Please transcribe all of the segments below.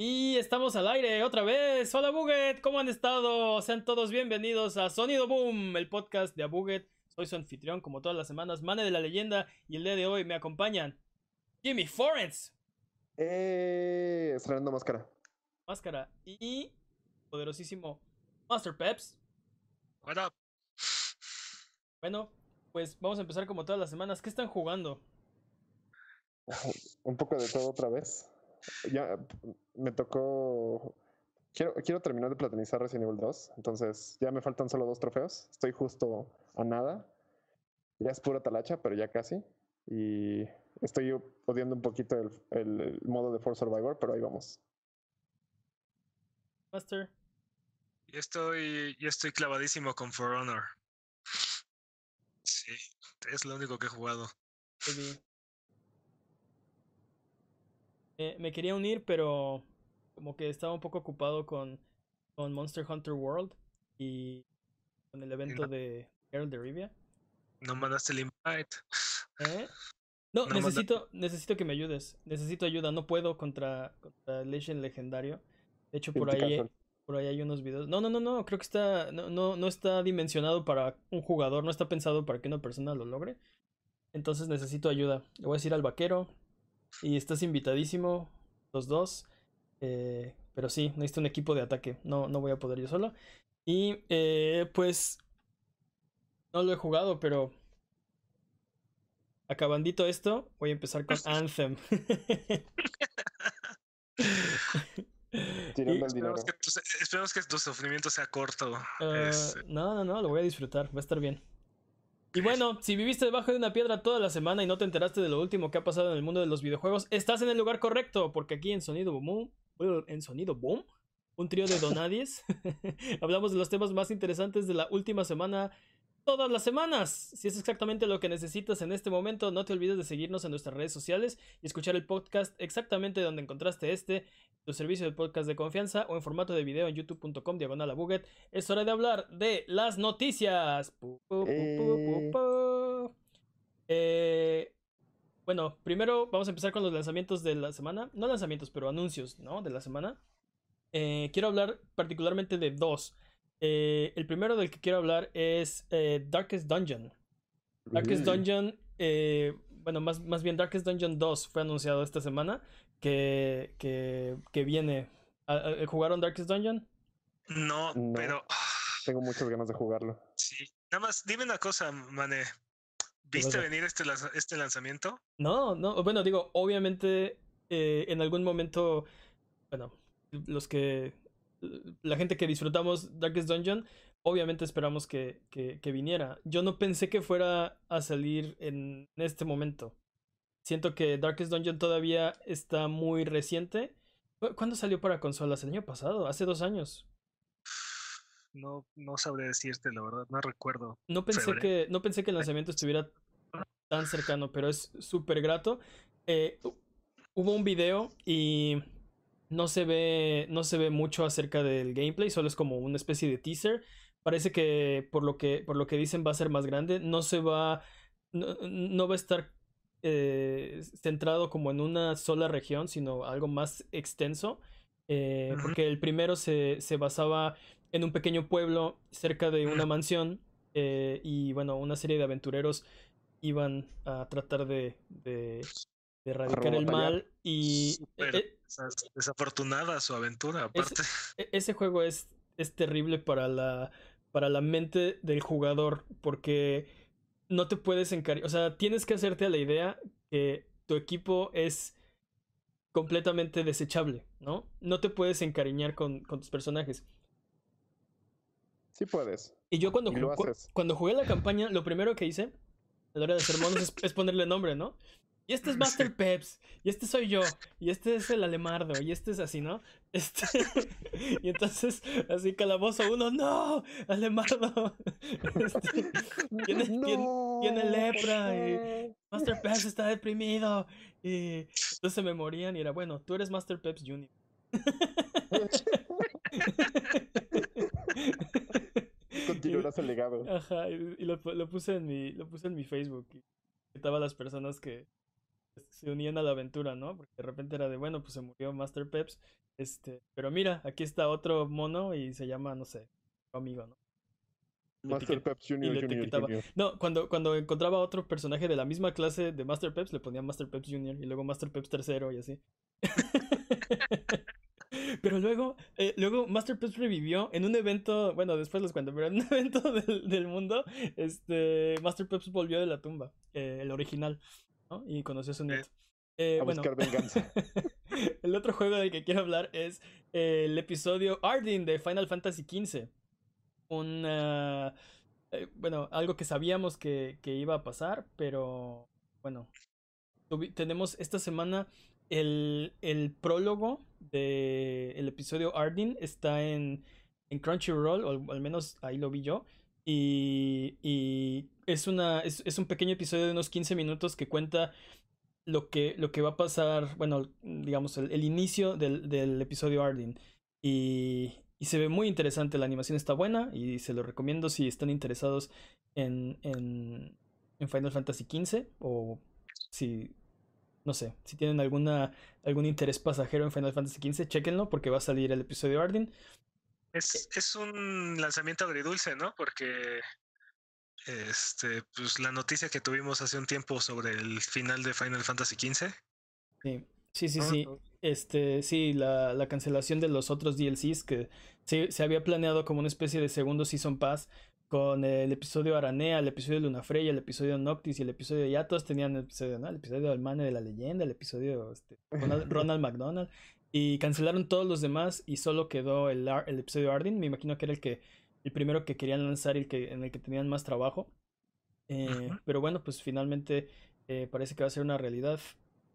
Y estamos al aire otra vez. Hola Buget, ¿cómo han estado? Sean todos bienvenidos a Sonido Boom, el podcast de Abuget. Soy su anfitrión, como todas las semanas, Mane de la Leyenda, y el día de hoy me acompañan Jimmy Forens. Eh, estrenando máscara. Máscara y poderosísimo Master Peps. What up? Bueno, pues vamos a empezar como todas las semanas. ¿Qué están jugando? Un poco de todo otra vez. Ya me tocó. Quiero, quiero terminar de platinizar Resident Evil 2. Entonces ya me faltan solo dos trofeos. Estoy justo a nada. Ya es pura talacha, pero ya casi. Y estoy odiando un poquito el, el- el modo de Force Survivor, pero ahí vamos. Master. Yo estoy, yo estoy clavadísimo con For Honor. Sí, es lo único que he jugado. Eddie. Eh, me quería unir, pero como que estaba un poco ocupado con, con Monster Hunter World y con el evento no- de Geralt de Rivia. No mandaste el invite. ¿Eh? No, No manda- necesito, necesito que me ayudes. Necesito ayuda. No puedo contra, contra Legend Legendario. De hecho, por ahí, por ahí hay unos videos. No, no, no, no. Creo que está. No, no, no está dimensionado para un jugador. No está pensado para que una persona lo logre. Entonces necesito ayuda. Le voy a decir al vaquero. Y estás invitadísimo. Los dos. eh, pero sí, necesito un equipo de ataque. No, no voy a poder yo solo. Y eh, pues. No lo he jugado, pero. Acabandito esto, voy a empezar con Anthem. Tirando Y- el dinero. Esperemos que, tu, esperemos que tu sufrimiento sea corto. Ah, no, no, no, lo voy a disfrutar, va a estar bien. Y bueno, si viviste debajo de una piedra toda la semana y no te enteraste de lo último que ha pasado en el mundo de los videojuegos, estás en el lugar correcto, porque aquí en Sonido Boom, en Sonido Boom, un trío de donadies, hablamos de los temas más interesantes de la última semana, todas las semanas. Si es exactamente lo que necesitas en este momento, no te olvides de seguirnos en nuestras redes sociales y escuchar el podcast exactamente donde encontraste este, tu servicio de podcast de confianza o en formato de video en youtube.com diagonal a buget. Es hora de hablar de las noticias. Eh. Eh, bueno, primero vamos a empezar con los lanzamientos de la semana. No lanzamientos, pero anuncios, ¿no? De la semana. Eh, quiero hablar particularmente de dos. Eh, el primero del que quiero hablar es eh, Darkest Dungeon. Darkest Mm. Dungeon, eh, bueno, más, más bien Darkest Dungeon 2 fue anunciado esta semana que, que, que viene. ¿A- a- ¿Jugaron Darkest Dungeon? no, No. pero Tengo muchas ganas de jugarlo. sí. Nada más, dime una cosa, Mane. ¿Qué ¿Viste venir este, este lanzamiento? No, no, bueno, digo, obviamente eh, en algún momento, bueno, los que, la gente que disfrutamos Darkest Dungeon, obviamente esperamos que, que, que viniera. Yo no pensé que fuera a salir en este momento. Siento que Darkest Dungeon todavía está muy reciente. ¿Cu- ¿Cuándo salió para consolas? El año pasado, hace dos años. No, no sabré decirte, la verdad, no recuerdo. No pensé que, no pensé que el lanzamiento estuviera tan cercano, pero es súper grato. Eh, hu- hubo un video y no se ve, no se ve mucho acerca del gameplay, solo es como una especie de teaser. Parece que por lo que, por lo que dicen va a ser más grande. No se va, no, no va a estar eh, centrado como en una sola región, sino algo más extenso. eh, porque el primero se, se basaba en un pequeño pueblo cerca de una mansión eh, y bueno, una serie de aventureros iban a tratar de, de, de erradicar el mal y Súper e- desa- desafortunada su aventura, aparte. e- ese juego es, es terrible para la, para la mente del jugador porque no te puedes encariñar, o sea, tienes que hacerte a la idea que tu equipo es completamente desechable, ¿no? No te puedes encariñar con, con tus personajes. Sí puedes. Y yo cuando, Y ju- cu- cuando jugué la campaña, lo primero que hice a la hora de hacer monos es, es ponerle nombre, ¿no? Y este es Sí. Master Peps, y este soy yo, y este es el Alemardo, y este es así, ¿no? Este... y entonces, así calabozo uno, ¡no! ¡Alemardo! Este, Tiene- tiene- tiene lepra y- Master Peps está deprimido. Y entonces me morían y era, bueno, tú eres Master Peps Jr. Continuarás el legado. Ajá, y, y lo, lo puse en mi, lo puse en mi Facebook y invitaba a las personas que se unían a la aventura, ¿no? Porque de repente era de, bueno, pues se murió Master Peps Este, pero mira, aquí está otro mono y se llama, no sé, amigo, ¿no? Master Peps y Jr. le Jr. etiquetaba. Jr. No, cuando, cuando encontraba otro personaje de la misma clase de Master Peps, le ponía Master Peps Jr. y luego Master Peps tercero y así. Pero luego, eh, luego Master Peps revivió en un evento, bueno, después les cuento, pero en un evento del, del mundo, este, Master Peps volvió de la tumba, eh, el original, ¿no? Y conoció a su nieto. Eh, A bueno, buscar venganza. el otro juego del que quiero hablar es eh, el episodio Ardyn de Final Fantasy XV. Un, ah, eh, bueno, algo que sabíamos que, que iba a pasar, pero bueno, tenemos esta semana el, el prólogo del episodio Ardyn. Está en, en Crunchyroll, o al- al menos ahí lo vi yo. Y, y es, una, es, es un pequeño episodio de unos 15 minutos que cuenta lo que, lo que va a pasar, bueno, digamos, el, el inicio del, del episodio Ardyn. Y, y se ve muy interesante, la animación está buena y se lo recomiendo si están interesados en, en, en Final Fantasy XV o si, no sé, si tienen alguna, algún interés pasajero en Final Fantasy XV, chequenlo porque va a salir el episodio Ardyn. Es, es un lanzamiento agridulce, ¿no? Porque este, pues la noticia que tuvimos hace un tiempo sobre el final de Final Fantasy XV. Sí, sí, sí. ¿no? sí. Este, sí, la, la cancelación de los otros DLCs que se, se había planeado como una especie de segundo Season Pass con el episodio Aranea, el episodio Lunafreya, el episodio Noctis y el episodio ya todos tenían el episodio, ¿no? El episodio Almane de la leyenda, el episodio este, Ronald, Ronald McDonald y cancelaron todos los demás y solo quedó el, el episodio Ardyn, me imagino que era el que el primero que querían lanzar y el que en el que tenían más trabajo. Eh. Pero bueno, pues finalmente eh, parece que va a ser una realidad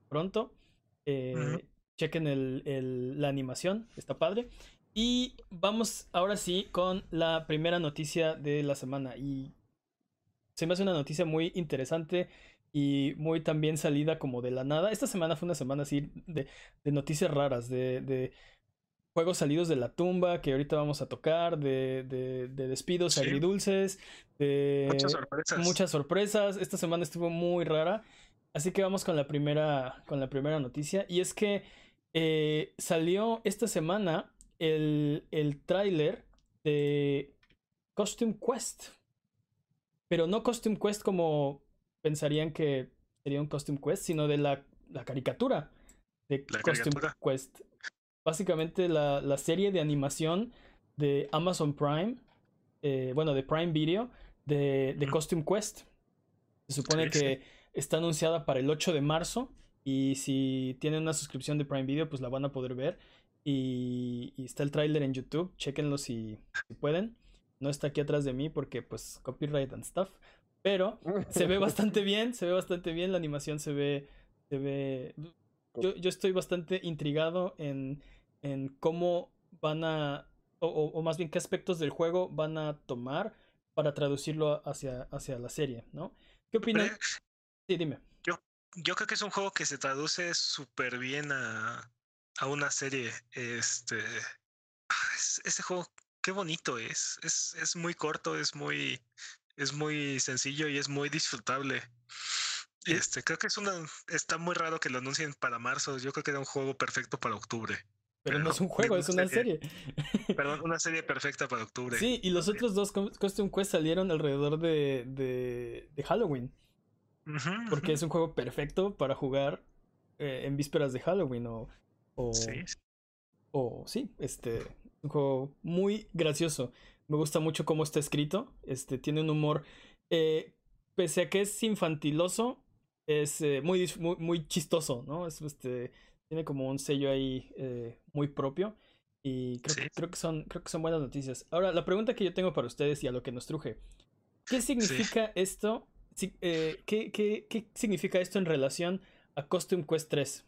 pronto. Eh. Chequen el, el- la animación, está padre. Y vamos ahora sí con la primera noticia de la semana. Y se me hace una noticia muy interesante y muy también salida como de la nada. Esta semana fue una semana así de, de noticias raras, de, de juegos salidos de la tumba que ahorita vamos a tocar, de, de, de despidos Sí. agridulces, de Muchas sorpresas. muchas sorpresas. Esta semana estuvo muy rara. Así que vamos con la primera, con la primera noticia. Y es que eh, salió esta semana el, el tráiler de Costume Quest. Pero no Costume Quest como pensarían que sería un Costume Quest, sino de la, la caricatura de La Costume caricatura. Quest. Básicamente la, la serie de animación de Amazon Prime, eh, bueno, de Prime Video, de, de. Costume Quest. Se supone que está anunciada para el 8 de marzo y si tienen una suscripción de Prime Video, pues la van a poder ver. Y, y está el tráiler en YouTube, chequenlo si, si pueden. No está aquí atrás de mí porque pues copyright and stuff. Pero se ve bastante bien, se ve bastante bien, la animación se ve, se ve... Yo, yo estoy bastante intrigado en, en cómo van a, o, o- o más bien qué aspectos del juego van a tomar para traducirlo hacia, hacia la serie, ¿no? ¿Qué opinan? Pero Sí, dime. Yo creo que es un juego que se traduce súper bien a, a una serie. Este. ah, es- ese juego, qué bonito es. Es, es muy corto, es muy. Es muy sencillo y es muy disfrutable. Este, creo que es una. Está muy raro que lo anuncien para marzo. Yo creo que era un juego perfecto para octubre. Pero no es un juego, es una serie. serie. Perdón, una serie perfecta para octubre. Sí, y los otros dos Costume Quest salieron alrededor de, de, de Halloween. Porque es un juego perfecto para jugar eh, en vísperas de Halloween o, o, Sí, o sí, este, un juego muy gracioso. Me gusta mucho cómo está escrito. Este, tiene un humor, eh, pese a que es infantiloso, es eh, muy, muy, muy chistoso, ¿no? Es, este, tiene como un sello ahí eh, muy propio. Y creo, Sí. creo, que son, creo que son buenas noticias. Ahora, la pregunta que yo tengo para ustedes y a lo que nos truje. ¿Qué significa esto? Si- eh, ¿qué, qué, qué significa esto en relación a Costume Quest 3?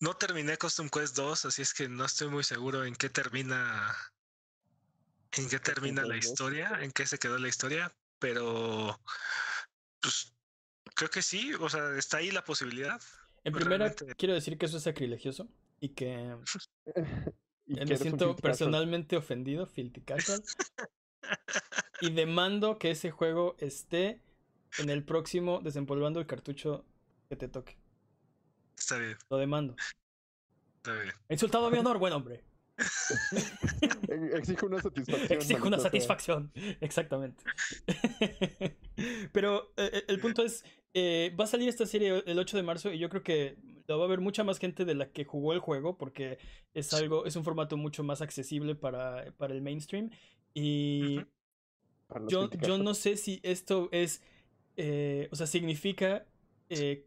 No terminé Custom Quest 2, así es que no estoy muy seguro en qué termina. En qué termina la Quest 2. historia, en qué se quedó la historia, pero. Pues. Creo que sí, o sea, está ahí la posibilidad. En primera, Realmente- quiero decir que eso es sacrilegioso y que Y eh, me siento personalmente ofendido, filthy casual, y demando que ese juego esté en el próximo desempolvando el cartucho que te toque. Está bien, Lo demando. está bien. He insultado a mi honor, buen hombre. Exijo una satisfacción. Exijo una sea. satisfacción. Exactamente. Pero eh, eh, el punto es, eh, va a salir esta serie el 8 de marzo y yo creo que la va a ver mucha más gente de la que jugó el juego porque es algo, es un formato mucho más accesible para, para el mainstream. Y. Para yo, yo no sé si esto es, eh, o sea, significa que,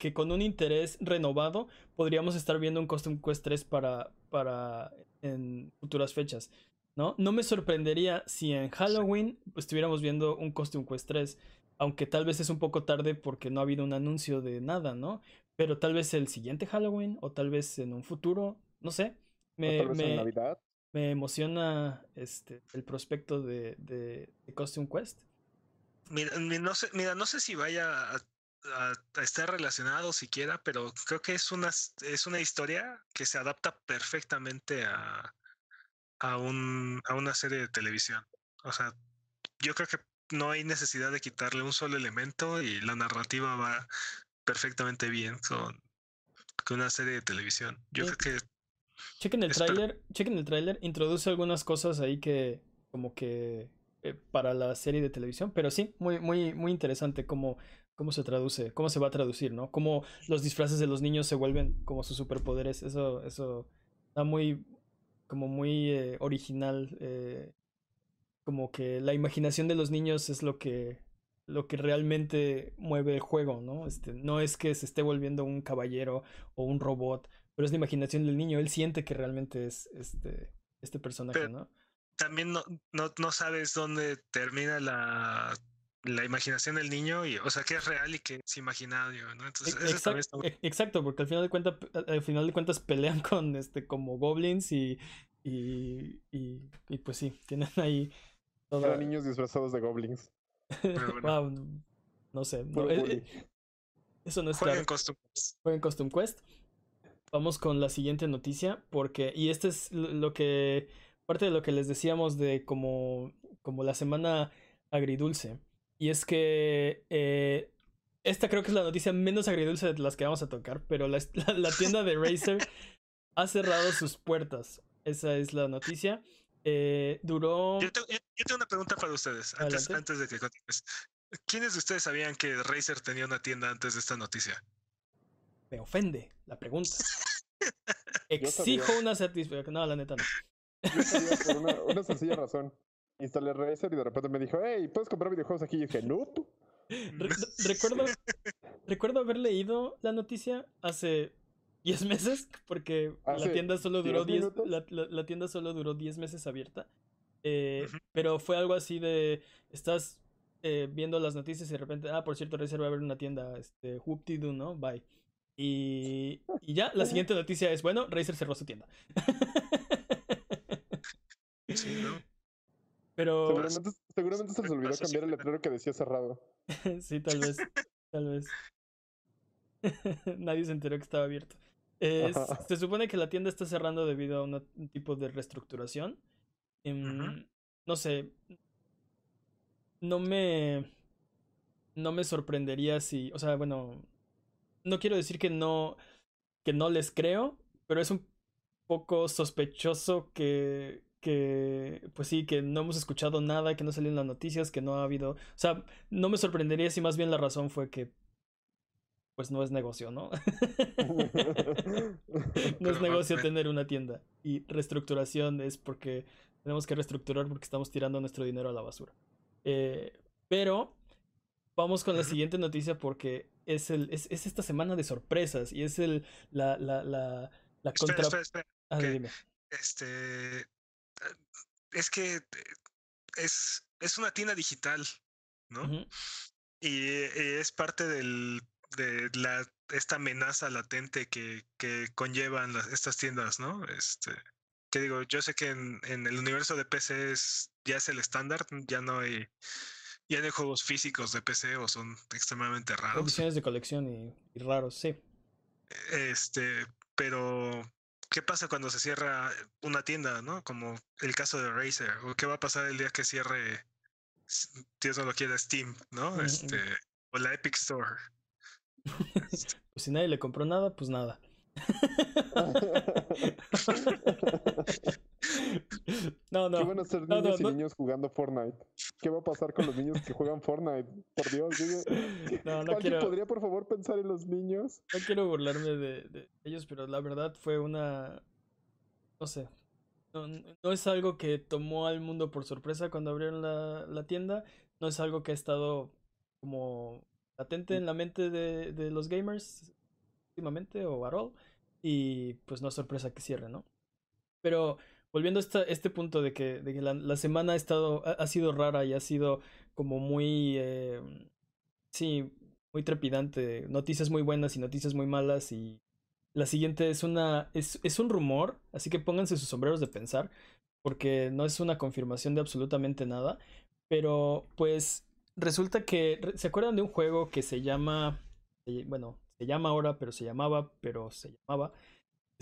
que con un interés renovado podríamos estar viendo un Custom Quest 3 para, para en futuras fechas, ¿no? No me sorprendería si en Halloween pues, estuviéramos viendo un Custom Quest 3, aunque tal vez es un poco tarde porque no ha habido un anuncio de nada, ¿no? Pero tal vez el siguiente Halloween o tal vez en un futuro, no sé. O Me, tal vez en me- Navidad. me emociona este, el prospecto de, de, de Costume Quest. Mira, mi- no sé, mira, no sé si vaya a, a- a estar relacionado siquiera, pero creo que es una, es una historia que se adapta perfectamente a, a, un, a una serie de televisión. O sea, yo creo que no hay necesidad de quitarle un solo elemento y la narrativa va perfectamente bien con, con una serie de televisión. Yo Sí. creo que Chequen el tráiler, chequen el tráiler, introduce algunas cosas ahí que como que eh, para la serie de televisión, pero sí, muy muy muy interesante cómo cómo se traduce, cómo se va a traducir, ¿no? Cómo los disfraces de los niños se vuelven como sus superpoderes, eso eso está muy como muy eh, original, eh, como que la imaginación de los niños es lo que lo que realmente mueve el juego, ¿no? Este, no es que se esté volviendo un caballero o un robot, pero es la imaginación del niño. Él siente que realmente es este, este personaje, Pero- ¿no? también no, no, no sabes dónde termina la, la imaginación del niño y, o sea, qué es real y qué es imaginario, ¿no? Entonces, eso Exacto, también está muy- exacto, porque al final de cuentas, al final de cuentas pelean con este como goblins y y, y, y pues sí, tienen ahí toda- Eran niños disfrazados de goblins. Pero bueno. Wow, no sé, no, bully. eh, eso no es Jueguen claro. costumbres. Jueguen Custom Quest. Vamos con la siguiente noticia, porque, y este es lo lo que, parte de lo que les decíamos de como, como la semana agridulce. Y es que eh, esta creo que es la noticia menos agridulce de las que vamos a tocar, pero la, la- la tienda de Razer ha cerrado sus puertas. Esa es la noticia. Eh, duró... Yo, te- yo- yo tengo una pregunta para ustedes, antes, de que continúes. ¿Quiénes de ustedes sabían que Razer tenía una tienda antes de esta noticia? Me ofende la pregunta. Exijo una satisfacción. No, la neta no. Yo sabía por una, una sencilla razón. Instalé Razer y de repente me dijo, hey, ¿puedes comprar videojuegos aquí? Y dije, no. Re- recuerdo, recuerdo haber leído la noticia hace 10 meses, porque la tienda solo duró 10 10, minutos. la, la- la tienda solo duró 10 meses abierta. Eh. Pero fue algo así de, estás eh, viendo las noticias y de repente, ah, por cierto, Razer va a abrir una tienda, este, whoop-de-doo, ¿no? Bye. Y, y ya, la siguiente noticia es, bueno, Razer cerró su tienda. Sí, ¿no? Pero... Seguramente, seguramente se les olvidó cambiar el letrero que decía cerrado. Sí, tal vez. Tal vez. Nadie se enteró que estaba abierto. Eh, se supone que la tienda está cerrando debido a una- un tipo de reestructuración. Em, No sé. No me. No me sorprendería si. O sea, bueno. No quiero decir que no. Que no les creo. Pero es un poco sospechoso que. Que. Pues sí, que no hemos escuchado nada, que no salió en las noticias, que no ha habido. O sea, no me sorprendería si más bien la razón fue que. Pues no es negocio, ¿no? No es negocio tener una tienda. Y reestructuración es porque tenemos que reestructurar porque estamos tirando nuestro dinero a la basura. Eh, pero vamos con la siguiente noticia porque es, el, es, es esta semana de sorpresas y es el, la, la, la, la Espera, contra... espera, espera. Ah, ¿qué? dime. Este. Es que eh, es, es una tienda digital, ¿no? Y, eh, es parte del, de la, esta amenaza latente que, que conllevan las- estas tiendas, ¿no? Este, que digo, yo sé que en, en el universo de PC es, ya es el estándar, ya no hay, ya no hay juegos físicos de PC o son extremadamente raros. Ediciones de colección y, y raros, sí. Este, pero ¿qué pasa cuando se cierra una tienda, no? Como el caso de Razer, o qué va a pasar el día que cierre, Dios no lo quiera, Steam, ¿no? Este, o la Epic Store. Pues si nadie le compró nada, pues nada. no, no. ¿Qué van a hacer niños no, y no. niños jugando Fortnite? ¿Qué va a pasar con los niños que juegan Fortnite? Por Dios, dime. No, no ¿Alguien quiero, podría por favor pensar en los niños? no quiero burlarme de, de ellos, pero la verdad fue una. No sé. No, no es algo que tomó al mundo por sorpresa cuando abrieron la, la tienda. No es algo que ha estado como latente en la mente de, de los gamers últimamente o at all. Y pues no es sorpresa que cierre, ¿no? Pero volviendo a este punto de que, la, semana ha estado, ha, sido rara y ha sido como muy, eh, sí, muy trepidante. Noticias muy buenas y noticias muy malas. Y la siguiente es una, es, es un rumor, así que pónganse sus sombreros de pensar, porque no es una confirmación de absolutamente nada. Pero pues resulta que, ¿se acuerdan de un juego que se llama, eh, bueno, se llama ahora, pero se llamaba, pero se llamaba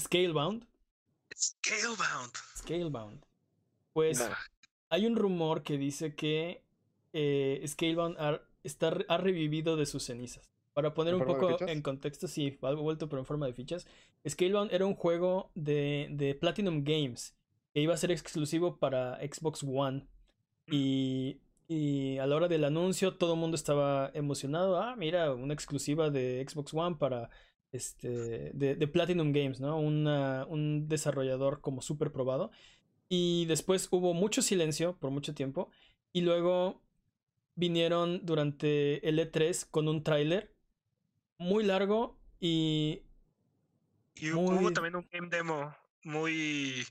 Scalebound? Scalebound. Scalebound. Pues hay un rumor que dice que eh, Scalebound ha, está, ha revivido de sus cenizas. Para poner ¿En un poco en contexto, sí, ha vuelto pero en forma de fichas. Scalebound era un juego de, de Platinum Games que iba a ser exclusivo para Xbox One. Y, y a la hora del anuncio todo el mundo estaba emocionado. Ah, mira, una exclusiva de Xbox One para este de, de Platinum Games, ¿no? Una- un desarrollador como súper probado. Y después hubo mucho silencio por mucho tiempo. Y luego vinieron durante el E3 con un tráiler muy largo y Y Muy- hubo también un game demo muy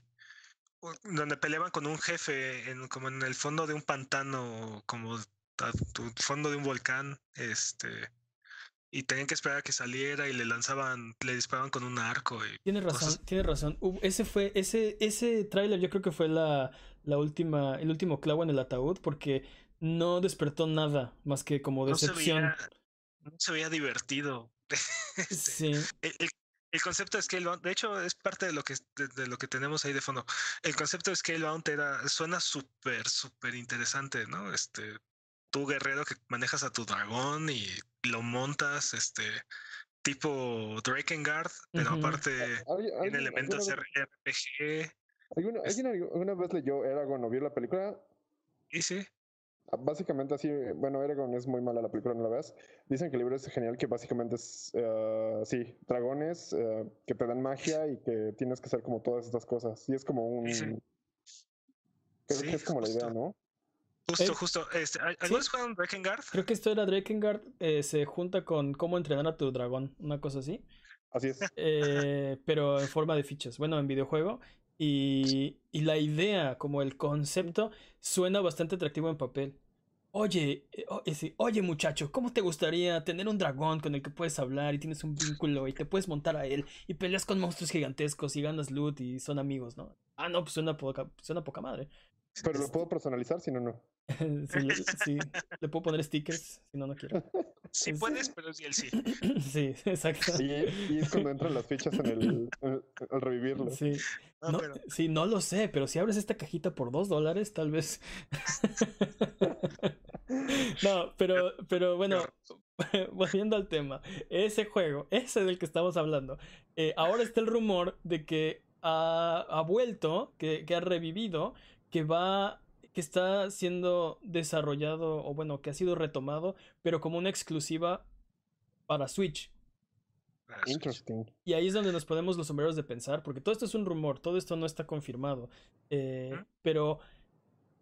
donde peleaban con un jefe en, como en el fondo de un pantano, como a tu fondo de un volcán, este y tenían que esperar a que saliera y le lanzaban, le disparaban con un arco y Tienes razón, cosas. tienes razón. Ese fue, ese, ese tráiler yo creo que fue la, la última, el último clavo en el ataúd porque no despertó nada más que como no se decepción. veía, no se veía divertido. Este, Sí, el, el- el concepto de Scalebound, de hecho, es parte de lo que de, de lo que tenemos ahí de fondo. El concepto de Scalebound era, suena súper, súper interesante, ¿no? Este, tú guerrero que manejas a tu dragón y lo montas, este, tipo Drakengard, pero aparte ¿Alguien, tiene elementos alguna, vez, RPG. alguna- es- alguien alguna vez leyó Eragon o vio la película? Sí, Ah, Básicamente así, bueno, Eragon es muy mala la película, no la veas. Dicen que el libro es genial, que básicamente es, eh, sí, dragones eh, que te dan magia y que tienes que hacer como todas estas cosas. Y es como un... Sí. Creo Sí, que es como la idea. ¿no? justo, Eh, justo. Este, ¿al- ¿Algunos juegan Drakengard? creo que esto era Drakengard, eh, se junta con cómo entrenar a tu dragón, una cosa así. Así es. eh, pero en forma de fichas, bueno, en videojuego. Y, y la idea, como el concepto, suena bastante atractivo en papel. Oye, eh, oye muchacho, ¿cómo te gustaría tener un dragón con el que puedes hablar y tienes un vínculo y te puedes montar a él y peleas con monstruos gigantescos y ganas loot y son amigos, ¿no? Ah, no, pues suena poca, suena poca madre. Pero lo puedo personalizar, si no, no. sí, le, sí, le puedo poner stickers, si no, no quiero. Sí Es- puedes, pero es DLC. Sí, exacto. Y, y es cuando entran las fichas en el, en- al revivirlo. Sí. No, No, pero- sí, no lo sé, pero si abres esta cajita por dos dólares, tal vez. no, pero, pero bueno, volviendo al tema, ese juego, ese del que estamos hablando, eh, ahora está el rumor de que ha, ha vuelto, que, que ha revivido, que va, que está siendo desarrollado, o bueno, que ha sido retomado, pero como una exclusiva para Switch. Interesting. Y ahí es donde nos ponemos los sombreros de pensar, porque todo esto es un rumor, todo esto no está confirmado. Eh, pero,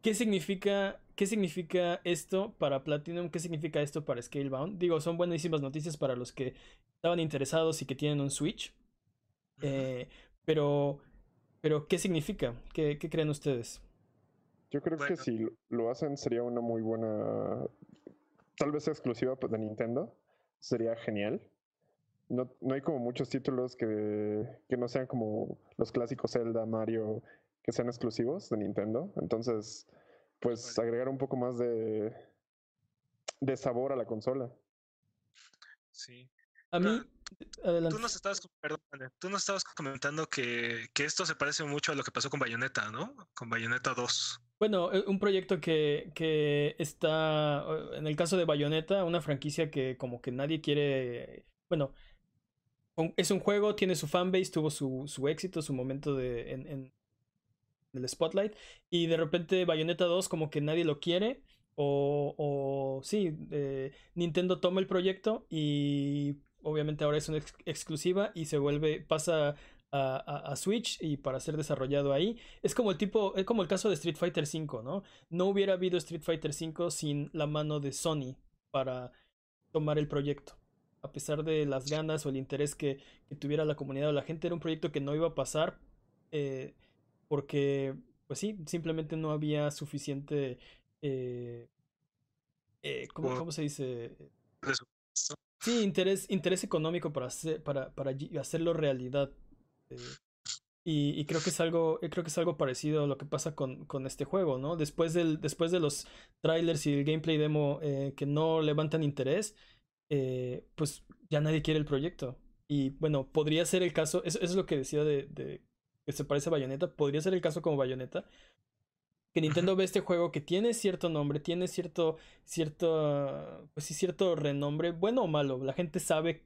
¿qué significa, ¿qué significa esto para Platinum? ¿Qué significa esto para Scalebound? Digo, son buenísimas noticias para los que estaban interesados y que tienen un Switch. Eh, pero, pero, ¿qué significa? ¿Qué, qué creen ustedes? Yo creo que si lo- hacen sería una muy buena, tal vez exclusiva de Nintendo, sería genial. No, no hay como muchos títulos que, que no sean como los clásicos Zelda, Mario, que sean exclusivos de Nintendo. Entonces, pues agregar un poco más de, de sabor a la consola. Sí. A mí, adelante. Tú nos estabas, perdón, tú nos estabas comentando que, que esto se parece mucho a lo que pasó con Bayonetta, ¿no? Con Bayonetta 2. Bueno, eh, un proyecto que, que está, en el caso de Bayonetta, una franquicia que como que nadie quiere, bueno, es un juego, tiene su fanbase, tuvo su, su éxito, su momento de, en, en, el spotlight. Y de repente Bayonetta 2 como que nadie lo quiere. O, o sí, eh, Nintendo toma el proyecto y obviamente ahora es una exclusiva y se vuelve, pasa a, a, Switch y para ser desarrollado ahí. Es como el tipo, es como el caso de Street Fighter V, ¿no? No hubiera habido Street Fighter V sin la mano de Sony para tomar el proyecto. A pesar de las ganas o el interés que, que tuviera la comunidad o la gente, era un proyecto que no iba a pasar eh, porque, pues sí, simplemente no había suficiente... Eh, eh, ¿cómo, ¿cómo, se dice? Sí, interés, interés económico para, hacer, para, para hacerlo realidad. Eh, y, creo que es algo, creo que es algo parecido a lo que pasa con, con este juego, ¿no? Después, del, después de los trailers y el gameplay demo eh, que no levantan interés, eh, pues ya nadie quiere el proyecto. Y bueno, podría ser el caso, eso, es lo que decía de, de, que se parece a Bayonetta, podría ser el caso como Bayonetta, que Nintendo ve este juego que tiene cierto nombre, tiene cierto, cierto, pues sí, cierto renombre, bueno o malo, la gente sabe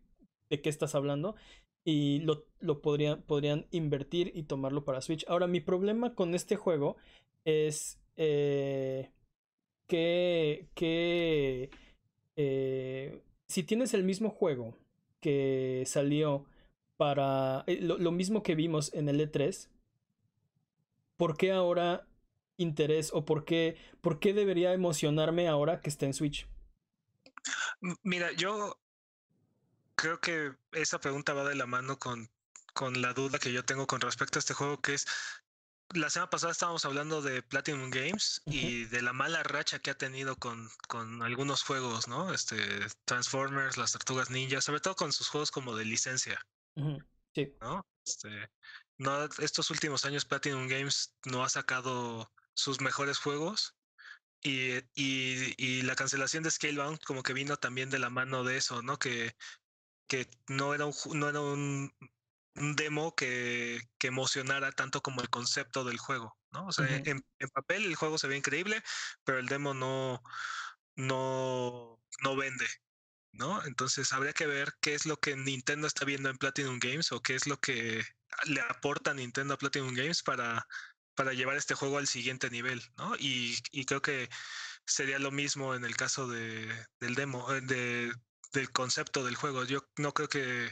de qué estás hablando y lo, lo podrían, podrían invertir y tomarlo para Switch. Ahora, mi problema con este juego es eh, que, que eh, si tienes el mismo juego que salió para eh, lo, lo, mismo que vimos en el E3, ¿por qué ahora interés o por qué, por qué debería emocionarme ahora que esté en Switch? Mira, yo creo que esa pregunta va de la mano con, con la duda que yo tengo con respecto a este juego, que es, la semana pasada estábamos hablando de Platinum Games y de la mala racha que ha tenido con, con algunos juegos, ¿no? Este, Transformers, las Tortugas Ninja, sobre todo con sus juegos como de licencia. Sí. ¿No? Este, no, estos últimos años Platinum Games no ha sacado sus mejores juegos. Y, y, y, la cancelación de Scalebound como que vino también de la mano de eso, ¿no? Que que no era un, no era un, demo que, que, emocionara tanto como el concepto del juego, ¿no? O sea, en, en, papel el juego se ve increíble, pero el demo no, no, no vende, ¿no? Entonces habría que ver qué es lo que Nintendo está viendo en Platinum Games o qué es lo que le aporta Nintendo a Platinum Games para, para llevar este juego al siguiente nivel, ¿no? Y, y creo que sería lo mismo en el caso de, del demo, eh, de, del concepto del juego. Yo no creo que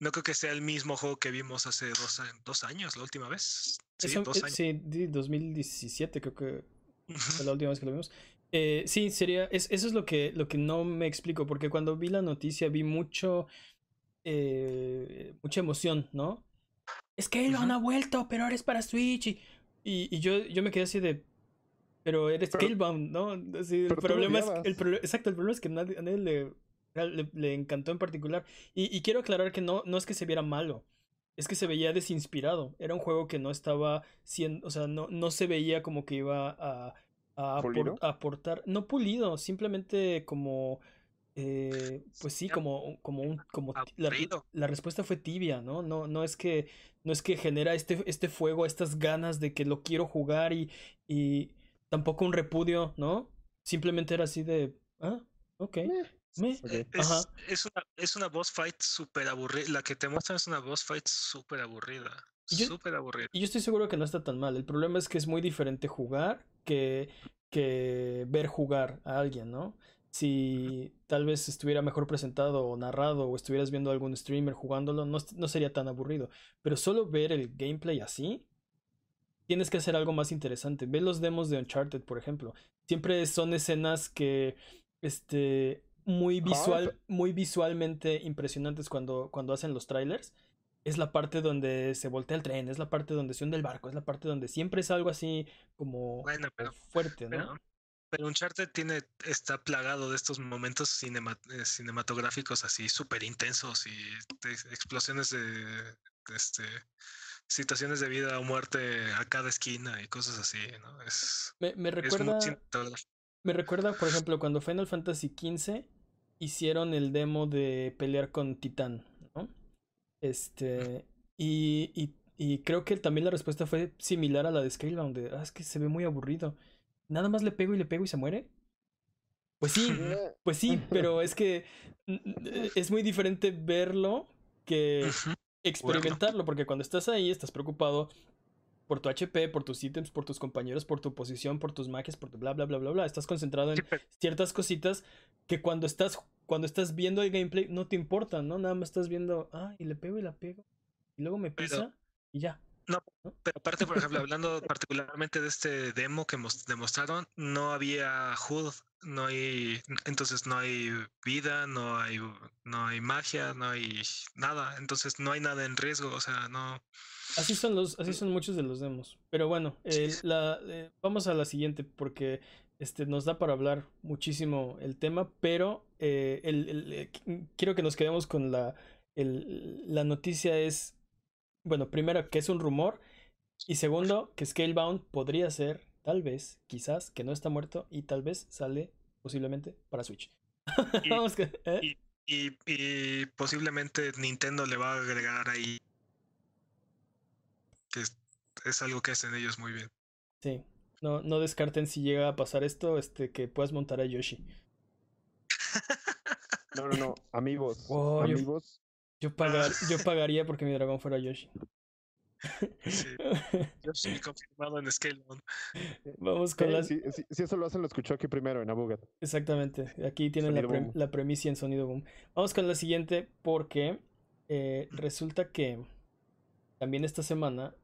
no creo que sea el mismo juego que vimos hace dos, dos años, la última vez. Sí, dos eh, años. sí 2017 creo que fue la última vez que lo vimos. Eh, sí, sería, es, eso es lo que, lo que no me explico, porque cuando vi la noticia vi mucho, eh, mucha emoción, ¿no? Es que lo han vuelto, pero ahora es para Switch. Y, y, yo, yo me quedé así de, pero eres Scalebound, ¿no? el problema es, el exacto, el problema es que nadie, a nadie le le, encantó en particular. Y, quiero aclarar que no, no es que se viera malo. Es que se veía desinspirado. Era un juego que no estaba siendo. O sea, no, no se veía como que iba a, a, aportar. No pulido, simplemente como. Eh, pues sí, como, como un. Como la, la, respuesta fue tibia, ¿no? No, no es que. No es que genera este, este fuego, estas ganas de que lo quiero jugar y. y tampoco un repudio, ¿no? Simplemente era así de. Ah, ok. Eh, eh, es, una, es una boss fight súper aburrida. La que te muestran es una boss fight súper aburrida. Súper aburrida. Y yo estoy seguro que no está tan mal. El problema es que es muy diferente jugar que, que ver jugar a alguien, ¿no? Si tal vez estuviera mejor presentado o narrado o estuvieras viendo algún streamer jugándolo, no, no sería tan aburrido. Pero solo ver el gameplay así, tienes que hacer algo más interesante. Ve los demos de Uncharted, por ejemplo. Siempre son escenas que este muy visual, muy visualmente impresionantes cuando, cuando hacen los trailers. Es la parte donde se voltea el tren, es la parte donde se hunde el barco, es la parte donde siempre es algo así como fuerte, ¿no? Pero, Uncharted tiene, está plagado de estos momentos eh, cinematográficos así súper intensos y explosiones de, este situaciones de vida o muerte a cada esquina y cosas así, ¿no? Es, me, me recuerda me recuerda, por ejemplo, cuando Final Fantasy XV hicieron el demo de pelear con Titán, ¿no? Este. Y, y, y, creo que también la respuesta fue similar a la de Scalebound. De, ah, es que se ve muy aburrido. Nada más le pego y le pego y se muere. Pues sí, pues sí, pero es que es muy diferente verlo que experimentarlo, porque cuando estás ahí estás preocupado por tu HP, por tus ítems, por tus compañeros, por tu posición, por tus magias, por tu bla bla bla bla bla. Estás concentrado en ciertas cositas que cuando estás cuando estás viendo el gameplay no te importa, ¿no? Nada más estás viendo, ah, y le pego y la pego. Y luego me pisa y ya. No, pero aparte, por ejemplo, hablando particularmente de este demo que demostraron, no había HUD, no hay, entonces no hay vida, no hay, no hay magia, no hay nada, entonces no hay nada en riesgo, o sea, no. Así son los, así son muchos de los demos. Pero bueno, la, eh, vamos a la siguiente porque este, nos da para hablar muchísimo el tema, pero eh, el, eh, quiero que nos quedemos con la, la noticia es bueno, primero, que es un rumor. Y segundo, que Scalebound podría ser, tal vez, quizás, que no está muerto y tal vez sale posiblemente para Switch. ¿eh? Y, y, posiblemente Nintendo le va a agregar ahí. Que es, algo que hacen ellos muy bien. Sí. No, no descarten si llega a pasar esto, este, que puedas montar a Yoshi. No, no, no. Amigos. Oh, amigos. Yo, pagar, yo pagaría porque mi dragón fuera Yoshi. Sí, Yoshi confirmado en Scale Vamos con la. Si, eso lo hacen, lo escuchó aquí primero en Abugat. Exactamente. Aquí tienen la, la, premisa en Sonido Boom. Vamos con la siguiente porque eh, resulta que también esta semana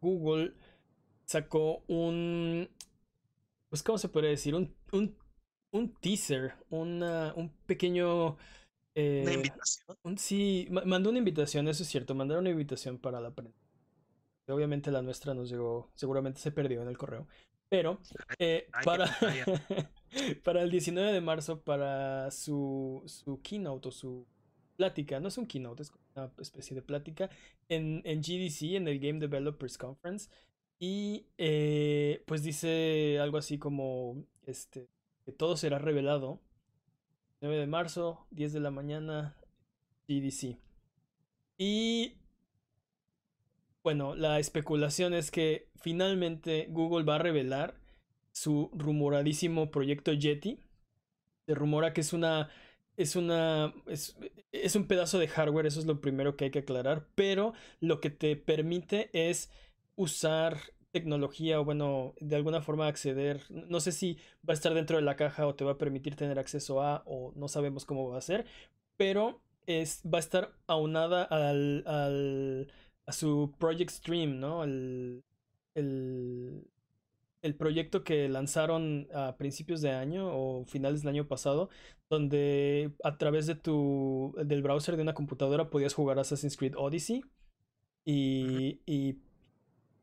Google sacó un. Pues, ¿cómo se podría decir? Un, un, un teaser, una, un pequeño ¿Una eh, invitación? sí, mandó una invitación, eso es cierto, mandaron una invitación para la prensa. Obviamente la nuestra nos llegó, seguramente se perdió en el correo. Pero eh, para, para el 19 de marzo, para su, su keynote o su plática, no es un keynote, es una especie de plática en, en GDC, en el Game Developers Conference. Y eh, pues dice algo así como este, que todo será revelado 9 de marzo, 10 de la mañana, GDC. Y bueno, la especulación es que finalmente Google va a revelar su rumoradísimo proyecto Yeti. Se rumora que es una. Es una. Es, es, un pedazo de hardware, eso es lo primero que hay que aclarar. Pero lo que te permite es usar tecnología o bueno, de alguna forma acceder. No sé si va a estar dentro de la caja o te va a permitir tener acceso a o no sabemos cómo va a ser, pero es, va a estar aunada al, al, a su Project Stream, ¿no? El, el, el proyecto que lanzaron a principios de año o finales del año pasado, donde a través de tu del browser de una computadora podías jugar Assassin's Creed Odyssey y, y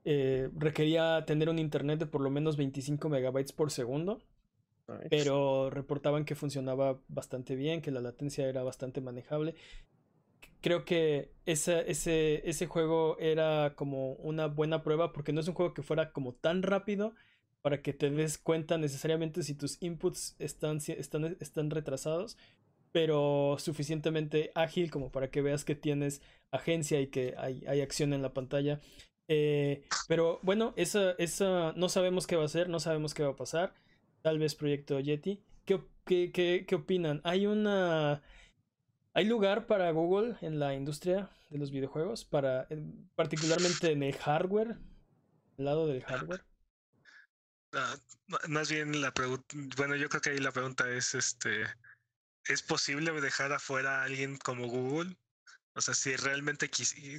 eh, requería tener un internet de por lo menos 25 megabytes por segundo. Pero reportaban que funcionaba bastante bien, que la latencia era bastante manejable. Creo que ese, ese, ese juego era como una buena prueba porque no es un juego que fuera como tan rápido para que te des cuenta necesariamente si tus inputs están, están, están retrasados, pero suficientemente ágil como para que veas que tienes agencia y que hay, hay acción en la pantalla. Eh, pero bueno, esa, esa, no sabemos qué va a ser, no sabemos qué va a pasar. Tal vez Proyecto Yeti. ¿Qué, qué, qué, opinan? ¿Hay una... ¿Hay lugar para Google en la industria de los videojuegos? Para, particularmente en el hardware, el lado del hardware. Ah, más bien la pregunta, bueno, yo creo que ahí la pregunta es, este, ¿es posible dejar afuera a alguien como Google? O sea, si realmente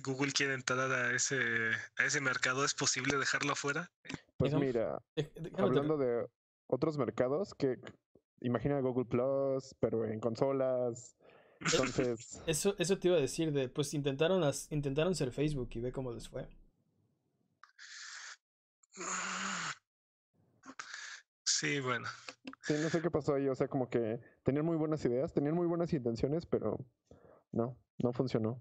Google quiere entrar a ese, a ese mercado, ¿es posible dejarlo afuera? Pues mira, hablando de otros mercados, que imagina Google Plus, pero en consolas. Entonces. Eso, eso te iba a decir, de pues intentaron intentaron ser Facebook y ve cómo les fue. Sí, bueno. Sí, no sé qué pasó ahí. O sea, como que tenían muy buenas ideas, tenían muy buenas intenciones, pero no, no funcionó.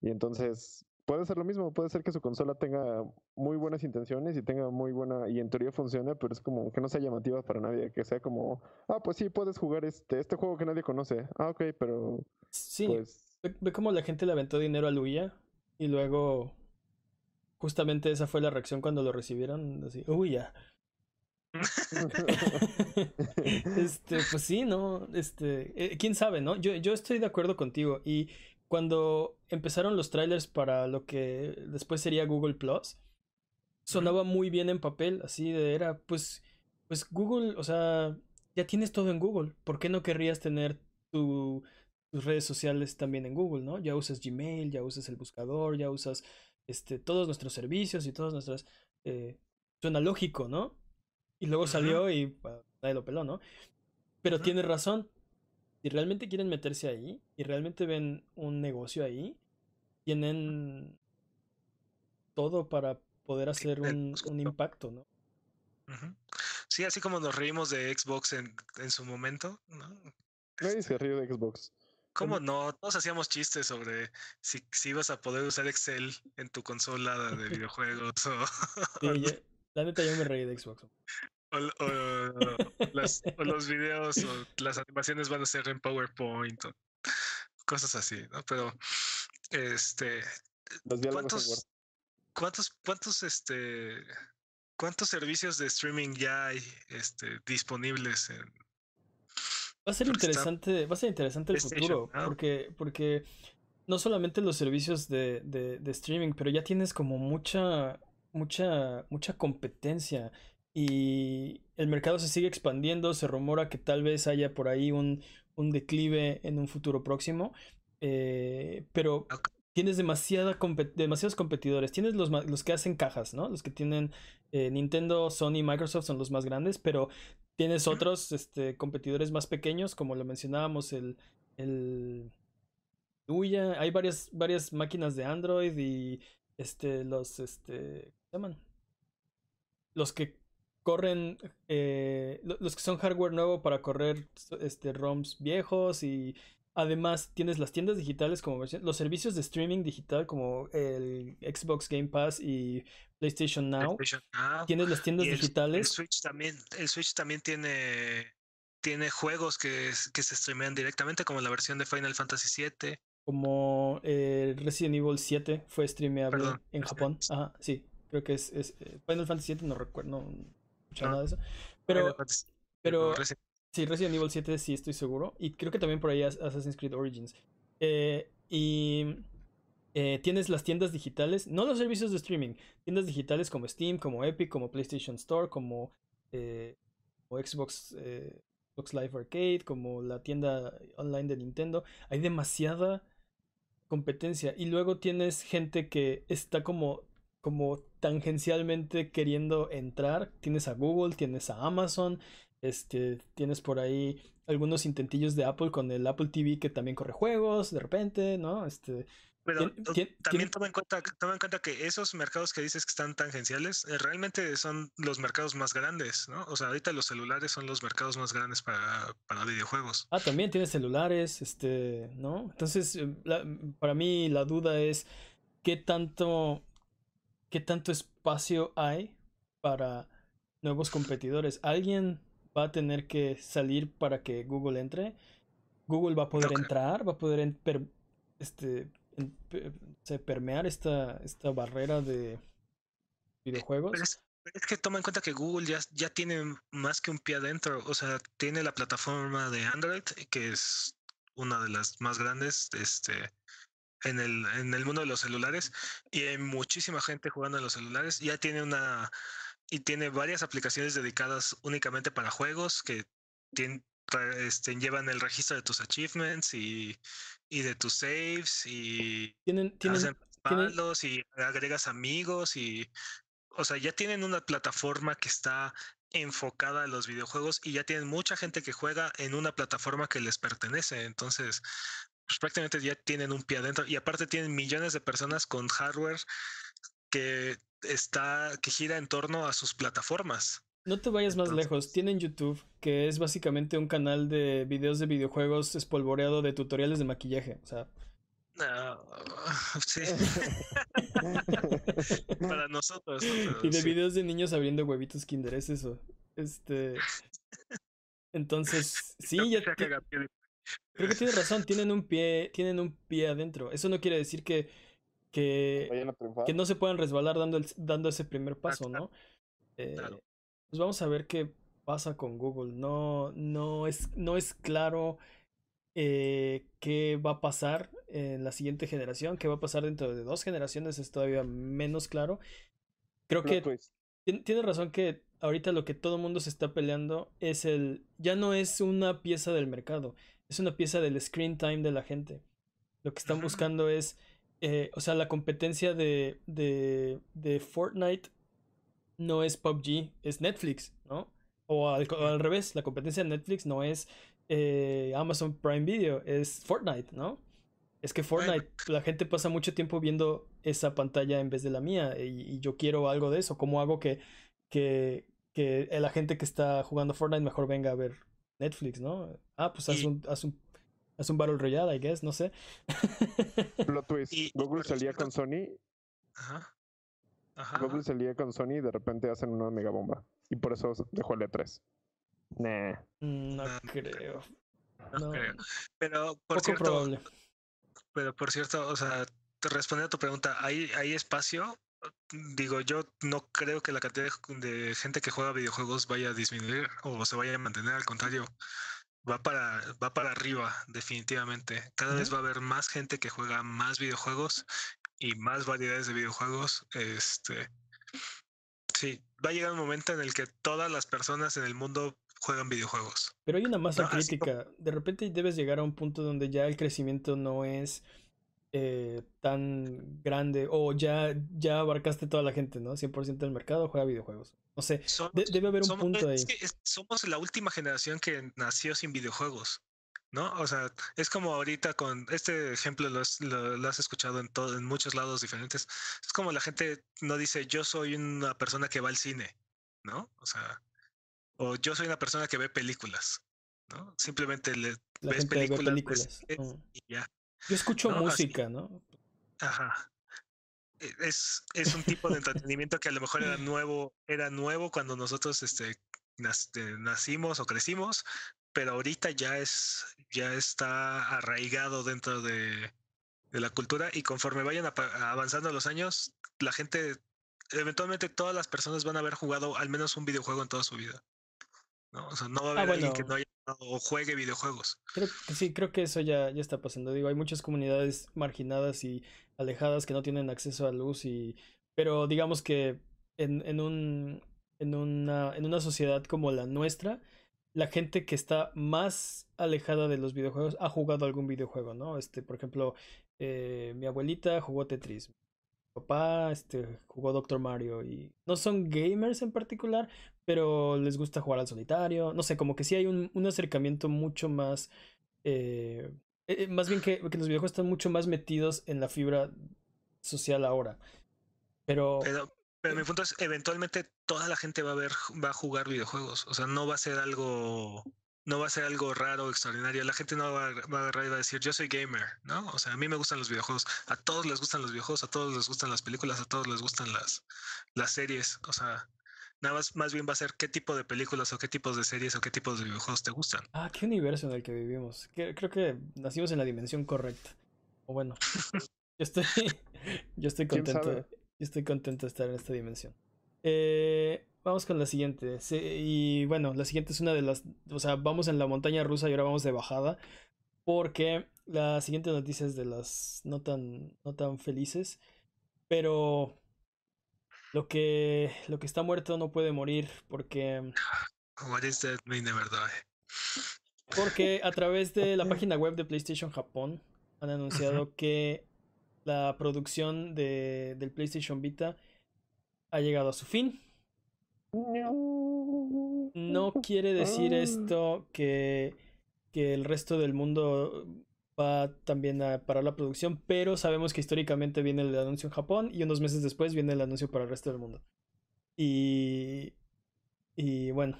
Y entonces puede ser lo mismo, puede ser que su consola tenga muy buenas intenciones y tenga muy buena, y en teoría funcione, pero es como que no sea llamativa para nadie, que sea como, ah, pues sí, puedes jugar este, este juego que nadie conoce. Ah, ok, pero... Sí, pues ve, ve cómo la gente le aventó dinero a Luya y luego justamente esa fue la reacción cuando lo recibieron, así, uy, ya. este, pues sí, ¿no? Este, eh, quién sabe, ¿no? Yo, yo estoy de acuerdo contigo y cuando empezaron los trailers para lo que después sería Google Plus, sonaba muy bien en papel, así de era, pues, pues Google, o sea, ya tienes todo en Google, ¿por qué no querrías tener tu, tus redes sociales también en Google, ¿no? Ya usas Gmail, ya usas el buscador, ya usas este, todos nuestros servicios y todas nuestras... Eh, suena lógico, ¿no? Y luego salió y nadie lo peló, ¿no? Pero tienes razón, si realmente quieren meterse ahí y realmente ven un negocio ahí, tienen todo para poder hacer un, un impacto, ¿no? Sí, así como nos reímos de Xbox en, en su momento, ¿no? Nadie se ríe de Xbox. ¿Cómo no? Todos hacíamos chistes sobre si, si ibas a poder usar Excel en tu consola de videojuegos o... Sí, la neta yo me reí de Xbox. O, los videos o las animaciones van a ser en PowerPoint o cosas así, ¿no? Pero, este, ¿cuántos, cuántos, cuántos, este, cuántos servicios de streaming ya hay, este, disponibles en, Va a ser interesante, va a ser interesante el futuro, porque, porque no solamente los servicios de, de, de, streaming, pero ya tienes como mucha, mucha, mucha competencia y el mercado se sigue expandiendo, se rumora que tal vez haya por ahí un, un declive en un futuro próximo, eh, pero tienes demasiada demasiados competidores, tienes los, los que hacen cajas, ¿no? Los que tienen eh, Nintendo, Sony, Microsoft son los más grandes, pero tienes otros este, competidores más pequeños, como lo mencionábamos, el... el Uya, hay varias, varias máquinas de Android y este, los, este, ¿cómo se llaman? Los que corren, eh, los que son hardware nuevo para correr este, ROMs viejos y además tienes las tiendas digitales como los servicios de streaming digital como el Xbox Game Pass y PlayStation Now. Tienes las tiendas digitales. El Switch también, el Switch también tiene, tiene juegos que, que se streamean directamente como la versión de Final Fantasy VII. Como eh, Resident Evil 7 fue streameable en Japón. Ajá, sí. Creo que es, es eh, Final Fantasy VII, no recuerdo, no, no nada de eso. Pero, pero sí, Resident Evil 7 sí estoy seguro. Y creo que también por ahí Assassin's Creed Origins. Eh, y eh, tienes las tiendas digitales, no los servicios de streaming, tiendas digitales como Steam, como Epic, como PlayStation Store, como, eh, Xbox, Xbox Live Arcade, como la tienda online de Nintendo. Hay demasiada competencia. Y luego tienes gente que está como como tangencialmente queriendo entrar. Tienes a Google, tienes a Amazon, este, tienes por ahí algunos intentillos de Apple con el Apple TV que también corre juegos de repente, ¿no? Este, pero también toma en, cuenta, toma en cuenta que esos mercados que dices que están tangenciales eh, realmente son los mercados más grandes, ¿no? O sea, ahorita los celulares son los mercados más grandes para, para videojuegos. Ah, también tienes celulares, este, ¿no? Entonces, eh, para mí la duda es qué tanto qué tanto espacio hay para nuevos competidores. ¿Alguien va a tener que salir para que Google entre? ¿Google va a poder entrar? ¿Va a poder este, permear esta, esta barrera de videojuegos? Es, que toma en cuenta que Google ya, ya tiene más que un pie adentro. O sea, tiene la plataforma de Android, que es una de las más grandes. Este en el, en el mundo de los celulares y hay muchísima gente jugando en los celulares. Ya tiene una y tiene varias aplicaciones dedicadas únicamente para juegos que tienen, este, llevan el registro de tus achievements y, y de tus saves y tienen, tienen, palos y agregas amigos y o sea, ya tienen una plataforma que está enfocada a los videojuegos y ya tienen mucha gente que juega en una plataforma que les pertenece. Entonces, pues prácticamente ya tienen un pie adentro y aparte tienen millones de personas con hardware que está que gira en torno a sus plataformas. No te vayas más lejos, tienen YouTube, que es básicamente un canal de videos de videojuegos espolvoreado de tutoriales de maquillaje, o sea, ah, sí. Para nosotros. y de videos de niños abriendo huevitos Kinder, es eso. Este. Entonces, sí, ya. Creo que tienes razón, tienen un pie, tienen un pie adentro. Eso no quiere decir que, que, que no se puedan resbalar dando, el, dando ese primer paso, ¿no? Eh, pues vamos a ver qué pasa con Google. No, no, es, no es claro eh, qué va a pasar. en la siguiente generación. ¿Qué va a pasar dentro de dos generaciones? Es todavía menos claro. Creo Plot que twist. tien- tienes razón que ahorita lo que todo el mundo se está peleando es el... Ya no es una pieza del mercado, es una pieza del screen time de la gente. Lo que están buscando es, eh, o sea, la competencia de, de, de Fortnite no es PUBG, es Netflix, ¿no? O al, o al revés, la competencia de Netflix no es eh, Amazon Prime Video, es Fortnite, ¿no? Es que. Fortnite, la gente pasa mucho tiempo viendo esa pantalla en vez de la mía y, y yo quiero algo de eso. ¿Cómo hago que, que, que la gente que está jugando Fortnite mejor venga a ver Netflix, ¿no? Ah, pues haz Y- un, haz un, haz un Battle Royale, I guess, no sé. Plot twist. Y- Google salía con Sony. Ajá. Ajá. Google salía con Sony y de repente hacen una mega bomba. Y por eso dejó el E3. Nah. Mm, No No, creo. no No, creo. Pero por poco cierto, probable. pero por cierto, o sea, te respondiendo a tu pregunta, ¿hay, hay espacio? Digo, yo no creo que la cantidad de gente que juega videojuegos vaya a disminuir o se vaya a mantener, al contrario, va para, va para arriba, definitivamente. Cada vez va a haber más gente que juega más videojuegos y más variedades de videojuegos. Este, sí, va a llegar un momento en el que todas las personas en el mundo juegan videojuegos. Pero hay una masa No, así como- crítica. De repente debes llegar a un punto donde ya el crecimiento no es eh, tan grande o ya, ya abarcaste toda la gente, ¿no? 100% del mercado juega videojuegos. No sé, Somos- de- debe haber un somos- punto ahí. es que es- somos la última generación que nació sin videojuegos, ¿no? O sea, es como ahorita con este ejemplo lo has, lo- lo has escuchado en todo, en muchos lados diferentes. Es como la gente no dice yo soy una persona que va al cine, ¿no? O sea, o yo soy una persona que ve películas, ¿no? Simplemente le ves gente ve películas, ves películas. Mm. y ya. Yo escucho No, así- música, ¿no? Ajá. E- Es, es un tipo de entretenimiento que a lo mejor era nuevo, era nuevo cuando nosotros este, eh, nacimos o crecimos, pero ahorita ya es, ya está arraigado dentro de, de la cultura y conforme vayan avanzando los años, la gente, eventualmente todas las personas van a haber jugado al menos un videojuego en toda su vida. ¿No? O sea, no va a Ah, alguien que no haya jugado o juegue videojuegos. Creo sí, creo que eso ya, ya está pasando. Digo, hay muchas comunidades marginadas y alejadas que no tienen acceso a luz y... Pero digamos que en, en un, en una, en una sociedad como la nuestra, la gente que está más alejada de los videojuegos ha jugado algún videojuego, ¿no? Este, por ejemplo, eh, mi abuelita jugó Tetris. Mi papá, este, jugó Doctor Mario y no son gamers en particular, pero les gusta jugar al solitario. No sé, como que sí hay un, un acercamiento mucho más. eh, eh, más bien que, los videojuegos están mucho más metidos en la fibra social ahora. Pero. Pero, mi punto es, eventualmente toda la gente va a ver, va a jugar videojuegos. O sea, no va a ser algo, no va a ser algo raro extraordinario. La gente no va, va a agarrar y va a decir, yo soy gamer, ¿no? O sea, a mí me gustan los videojuegos. A todos les gustan los videojuegos, a todos les gustan las películas, a todos les gustan las, las series. O sea, nada más, más bien va a ser qué tipo de películas o qué tipos de series o qué tipos de videojuegos te gustan. Ah, qué universo en el que vivimos. Creo que nacimos en la dimensión correcta. O bueno, yo estoy, yo estoy ¿Quién contento. Yo estoy contento de estar en esta dimensión. Eh, vamos con la siguiente. Sí, y bueno, la siguiente es una de las. O sea, vamos en la montaña rusa y ahora vamos de bajada. Porque la siguiente noticia es de las no tan, no tan felices. Pero lo que, lo que está muerto no puede morir. Porque. What is that may never die. Porque a través de la página web de PlayStation Japón han anunciado que la producción de, del PlayStation Vita ha llegado a su fin. No quiere decir Ah. esto que, que el resto del mundo va también a parar la producción, pero sabemos que históricamente viene el anuncio en Japón y unos meses después viene el anuncio para el resto del mundo. Y, y bueno,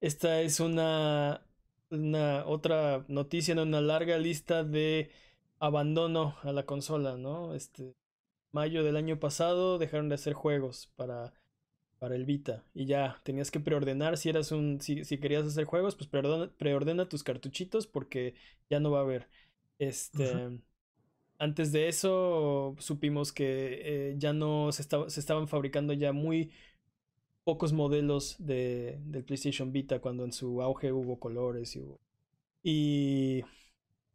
esta es una, una otra noticia en una larga lista de abandono a la consola, ¿no? Este, mayo del año pasado dejaron de hacer juegos para, para el Vita y ya tenías que preordenar si eras un si, si querías hacer juegos, pues preordena, preordena tus cartuchitos porque ya no va a haber. Este, antes de eso supimos que eh, ya no se, estaba, se estaban fabricando ya muy pocos modelos de, del PlayStation Vita cuando en su auge hubo colores y hubo... Y,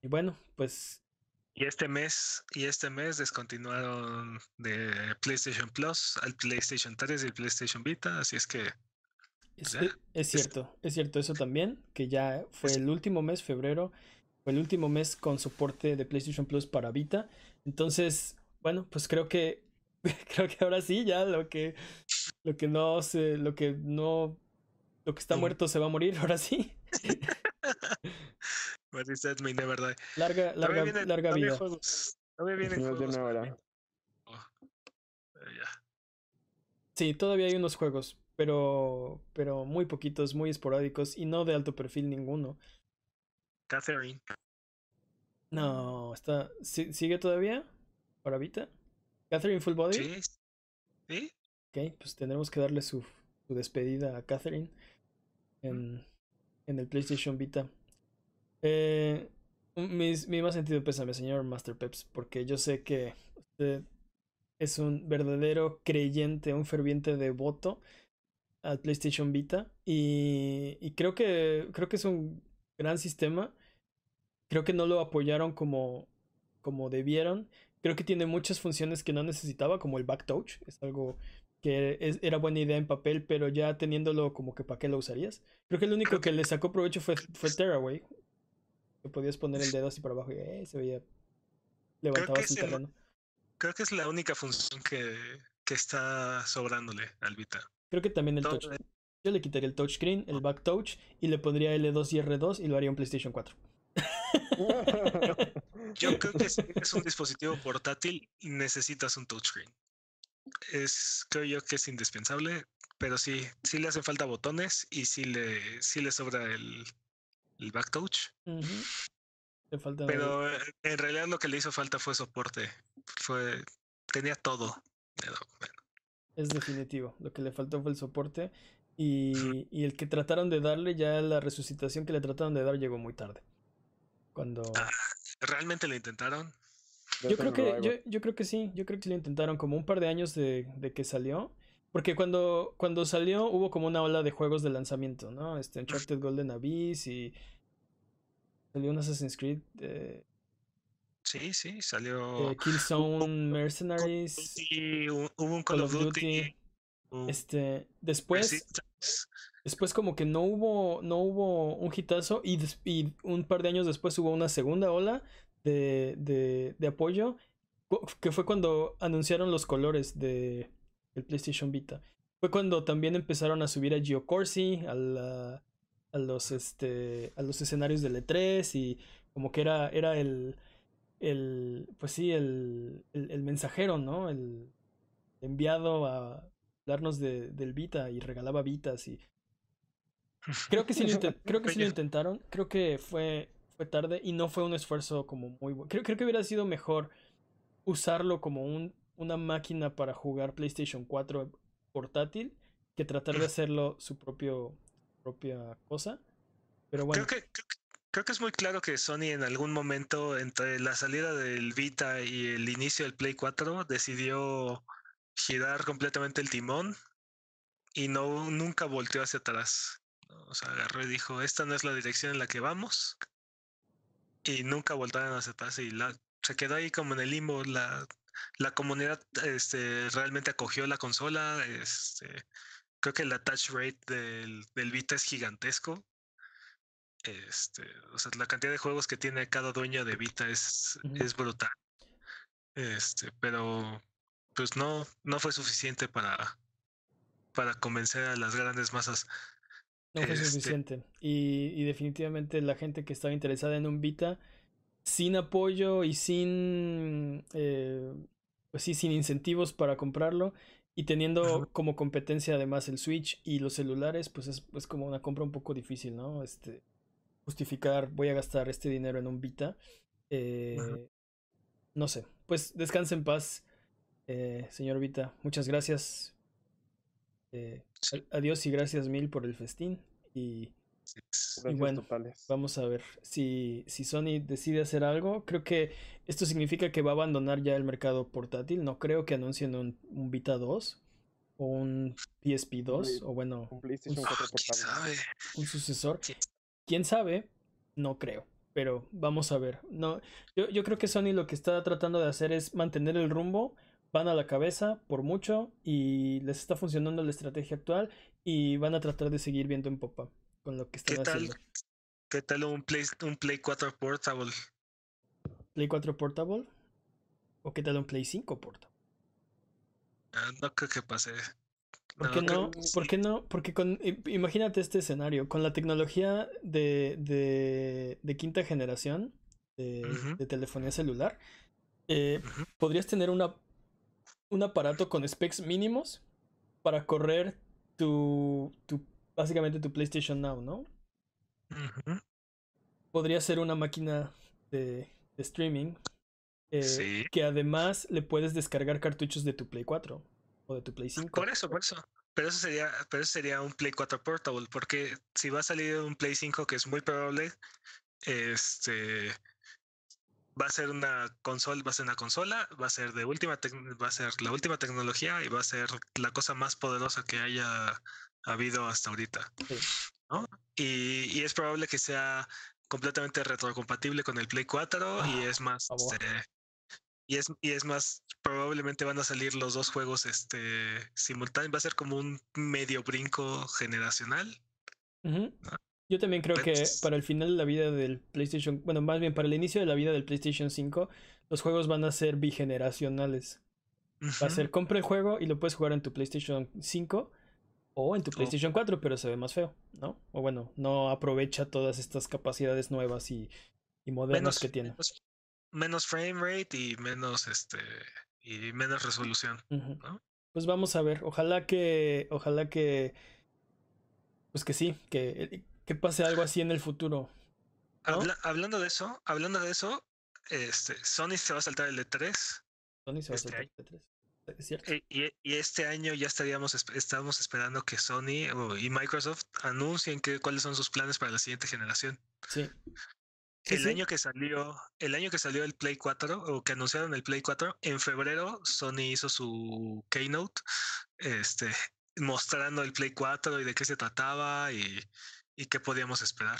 y bueno, pues Y este mes, y este mes descontinuaron de PlayStation Plus al PlayStation 3 y el PlayStation Vita, así es que es, e, es, cierto, es cierto eso también, que ya fue el último mes, febrero, fue el último mes con soporte de PlayStation Plus para Vita. Entonces, bueno, pues creo que creo que ahora sí ya lo que lo que no se lo que no lo que está muerto se va a morir, ahora sí. Larga, larga, larga vida. Todavía vienen juegos. Oh, sí, todavía hay unos juegos, pero, pero muy poquitos, muy esporádicos y no de alto perfil ninguno. Catherine. No, está. ¿Sigue todavía? ¿Para Vita? ¿Catherine Full Body? Sí. ¿Sí? Ok, pues tendremos que darle su, su despedida a Catherine en, en el PlayStation Vita. Eh, mi más sentido pésame, señor Master Peps, porque yo sé que usted es un verdadero creyente, un ferviente devoto al PlayStation Vita y, y, creo que creo que es un gran sistema. Creo que no lo apoyaron como como debieron. Creo que tiene muchas funciones que no necesitaba, como el back touch, es algo que era buena idea en papel, pero ya teniéndolo como que para qué lo usarías. Creo que el único que le sacó provecho fue, fue Tearaway, podías poner el dedo así para abajo y eh, se veía. Levantabas el terreno. creo que es la única función que, que está sobrándole al Vita. Creo que también el touch. Yo le quitaría el touchscreen, el back touch y le pondría L2 y R2 y lo haría un PlayStation 4. Yo creo que si es un dispositivo portátil necesitas un touchscreen. Es, creo yo que es indispensable, pero sí, sí le hacen falta botones y sí le, sí le sobra el, el back touch. Pero eh, en realidad lo que le hizo falta fue soporte. Fue, tenía todo. Es definitivo. Lo que le faltó fue el soporte. Y, y, el que trataron de darle, ya la resucitación que le trataron de dar llegó muy tarde. Cuando. Ah, ¿Realmente lo intentaron? Yo creo que, yo, yo, creo que sí, yo creo que sí lo intentaron como un par de años de, de que salió. Porque cuando, cuando salió hubo como una ola de juegos de lanzamiento, ¿no? Este Uncharted Golden Abyss y salió un Assassin's Creed. Eh, sí, sí, salió. Eh, Killzone Mercenaries. hubo un Call, of Duty. Este, después. Después como que no hubo, no hubo un hitazo y, y, un par de años después hubo una segunda ola de, de, de apoyo que fue cuando anunciaron los colores de, el PlayStation Vita. Fue cuando también empezaron a subir a Gio Corsi, a, a, los, este, a los escenarios del E3 y como que era, era el, el, pues sí, el, el, mensajero, ¿no? El enviado a darnos de, del Vita y regalaba Vitas y... Creo que sí lo, creo que sí lo intentaron, creo que fue, fue tarde y no fue un esfuerzo como muy bueno. Creo, creo que hubiera sido mejor usarlo como un una máquina para jugar PlayStation 4 portátil que tratar de hacerlo su propio propia cosa. Pero bueno. Creo que, creo, que es muy claro que Sony en algún momento entre la salida del Vita y el inicio del Play 4 decidió girar completamente el timón y no nunca volteó hacia atrás. O sea, agarró y dijo, esta no es la dirección en la que vamos. Y nunca voltaron hacia atrás y la, se quedó ahí como en el limbo. La, la comunidad este, realmente acogió la consola. Este, creo que el attach rate del, del Vita es gigantesco. Este, o sea, la cantidad de juegos que tiene cada dueño de Vita es, es brutal. Este, pero pues no, no fue suficiente para, para convencer a las grandes masas. No fue este suficiente. Y, y, definitivamente la gente que estaba interesada en un Vita sin apoyo y sin, eh, pues sí, sin incentivos para comprarlo y teniendo como competencia además el Switch y los celulares, pues es, es, como una compra un poco difícil, ¿no? Este, justificar, voy a gastar este dinero en un Vita. Eh, no sé, pues descanse en paz, eh, señor Vita. Muchas gracias. Adiós y gracias mil por el festín. Y y bueno, vamos a ver si, si Sony decide hacer algo. Creo que esto significa que va a abandonar ya el mercado portátil. No creo que anuncien un, un Vita 2 o un PSP 2 o bueno, un PlayStation 4 un sucesor. ¿Quién sabe? No creo. pero vamos a ver. No, yo, yo creo que Sony lo que está tratando de hacer es mantener el rumbo, van a la cabeza por mucho y les está funcionando la estrategia actual y van a tratar de seguir viendo en popa con lo que están ¿Qué tal, haciendo. ¿Qué tal un Play, un Play 4 Portable? ¿Play 4 Portable? ¿O qué tal un Play 5 Portable? Ah, no creo que pase. ¿Por qué no? que ¿Por sí. qué no? Porque con, imagínate este escenario, con la tecnología de, de, de quinta generación de, telefonía celular, eh, podrías tener una, un aparato con specs mínimos para correr tu, tu, básicamente tu PlayStation Now, ¿no? Podría ser una máquina de, de streaming eh, Sí. que además le puedes descargar cartuchos de tu Play 4 o de tu Play 5. Por eso, por eso. Pero eso sería, pero eso sería un Play 4 Portable, porque si va a salir un Play 5, que es muy probable, este va a ser una consola, va a ser una consola, va a ser de última va a ser la última tecnología y va a ser la cosa más poderosa que haya habido hasta ahorita. Sí. ¿no? Y, y es probable que sea completamente retrocompatible con el Play 4 y Ah, es más este, y es, y es más, probablemente van a salir los dos juegos este simultáneos. Va a ser como un medio brinco generacional. Yo también creo que para el final de la vida del PlayStation, bueno, más bien para el inicio de la vida del PlayStation 5, los juegos van a ser bigeneracionales. Va a ser compra el juego y lo puedes jugar en tu PlayStation 5 o en tu PlayStation 4, pero se ve más feo, ¿no? O bueno, no aprovecha todas estas capacidades nuevas y, y modernas menos, que tiene. menos, menos frame rate y menos este y menos resolución. Pues vamos a ver, ojalá que, ojalá que, pues que sí, que, que pase algo así en el futuro. ¿No? Habla- hablando de eso, hablando de eso, este Sony se va a saltar el E3 Sony se va a Este saltar el E3. Es cierto. y, y este año ya estaríamos estamos esperando que Sony y Microsoft anuncien que, cuáles son sus planes para la siguiente generación. Sí. Sí, el sí. año que salió, el año que salió el Play 4 o que anunciaron el Play 4, en febrero Sony hizo su keynote, este, mostrando el Play 4 y de qué se trataba y, y qué podíamos esperar.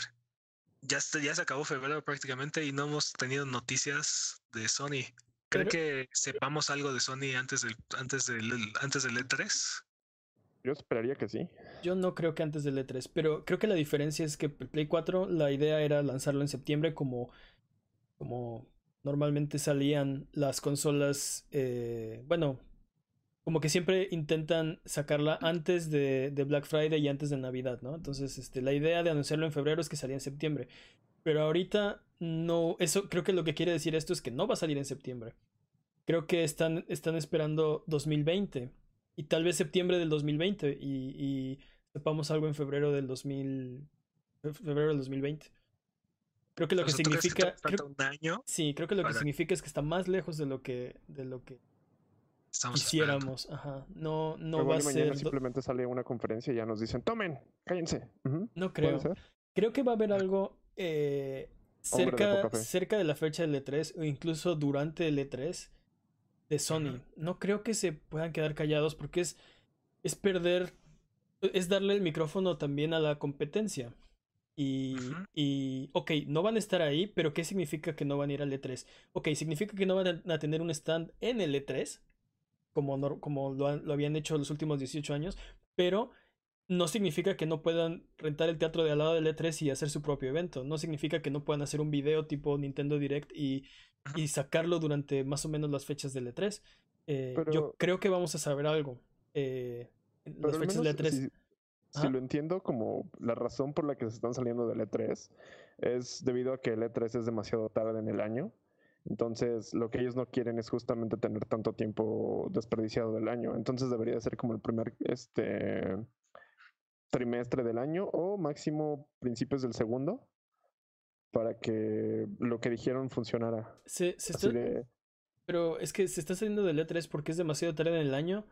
Ya, ya se acabó febrero prácticamente y no hemos tenido noticias de Sony. ¿Creen Pero- que sepamos algo de Sony antes del antes del antes del E E3? Yo esperaría que sí. Yo no creo que antes del E3, pero creo que la diferencia es que el Play 4, la idea era lanzarlo en septiembre como, como normalmente salían las consolas, eh, bueno, como que siempre intentan sacarla antes de, de Black Friday y antes de Navidad, ¿no? Entonces, este, la idea de anunciarlo en febrero es que salía en septiembre. Pero ahorita no, eso creo que lo que quiere decir esto es que no va a salir en septiembre. Creo que están, están esperando 2020 y tal vez septiembre del 2020 y, y sepamos algo en febrero del 2000, fe- febrero del 2020. Creo que lo que sea, ¿tú crees que significa, creo- un año sí, creo que lo que significa es que está más lejos de lo que, de lo que estamos esperando? quisiéramos. Ajá. No, no va a ser. simplemente sale una conferencia y ya nos dicen, tomen, cállense. No ¿Puede creo. Creo que va a haber algo eh, Hombre de cerca, cerca de la fecha del E3 o incluso durante el E3 de Sony. No creo que se puedan quedar callados porque es, es perder, es darle el micrófono también a la competencia. Y, y, ok, no van a estar ahí, pero ¿qué significa que no van a ir al E3? Ok, significa que no van a tener un stand en el E3, como, como lo, han- lo habían hecho los últimos 18 años, pero no significa que no puedan rentar el teatro de al lado del E3 y hacer su propio evento. No significa que no puedan hacer un video tipo Nintendo Direct y, y sacarlo durante más o menos las fechas del E3. Eh, Yo creo que vamos a saber algo. eh, las fechas del menos E3. si, lo entiendo como la razón por la que se están saliendo del E3 es debido a que el E3 es demasiado tarde en el año. Entonces, lo que ellos no quieren es justamente tener tanto tiempo desperdiciado del año. Entonces, debería ser como el primer este trimestre del año o máximo principios del segundo para que lo que dijeron funcionara. Se, se Así está- de, Pero es que se está saliendo del E3 porque es demasiado tarde en el año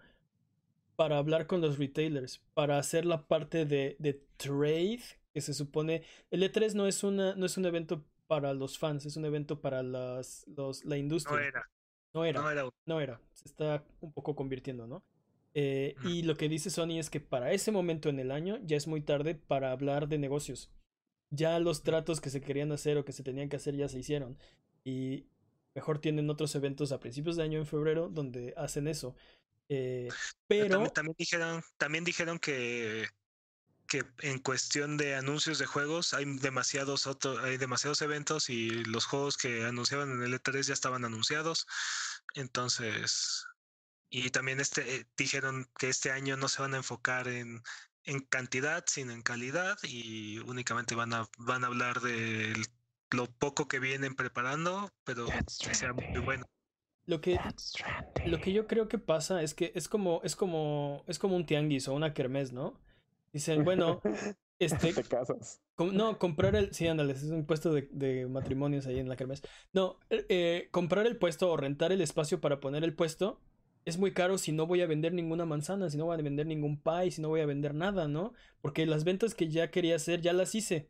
para hablar con los retailers, para hacer la parte de, de trade, que se supone... El E3 no es, una, no es un evento para los fans, es un evento para las, los, la industria. No era, No era, no era. no era. Se está un poco convirtiendo, ¿no? Eh, y lo que dice Sony es que para ese momento en el año ya es muy tarde para hablar de negocios. ya los tratos que se querían hacer o que se tenían que hacer ya se hicieron. Y mejor tienen otros eventos a principios de año en febrero donde hacen eso. Eh, pero también, dijeron, también dijeron que, que en cuestión de anuncios de juegos hay demasiados otros, hay demasiados eventos y los juegos que anunciaban en el E3 ya estaban anunciados. Entonces, y también este eh, dijeron que este año no se van a enfocar en, en cantidad, sino en calidad, y únicamente van a, van a hablar de lo poco que vienen preparando, pero que sea muy bueno. Lo que, lo que yo creo que pasa es que es como, es como, es como un tianguis o una kermés, ¿no? Dicen, bueno, este. Te casas. no, comprar el. Sí, ándale, es un puesto de, de matrimonios ahí en la kermés. No, eh, eh, comprar el puesto o rentar el espacio para poner el puesto es muy caro si no voy a vender ninguna manzana, si no voy a vender ningún pie, si no voy a vender nada, ¿no? Porque las ventas que ya quería hacer ya las hice.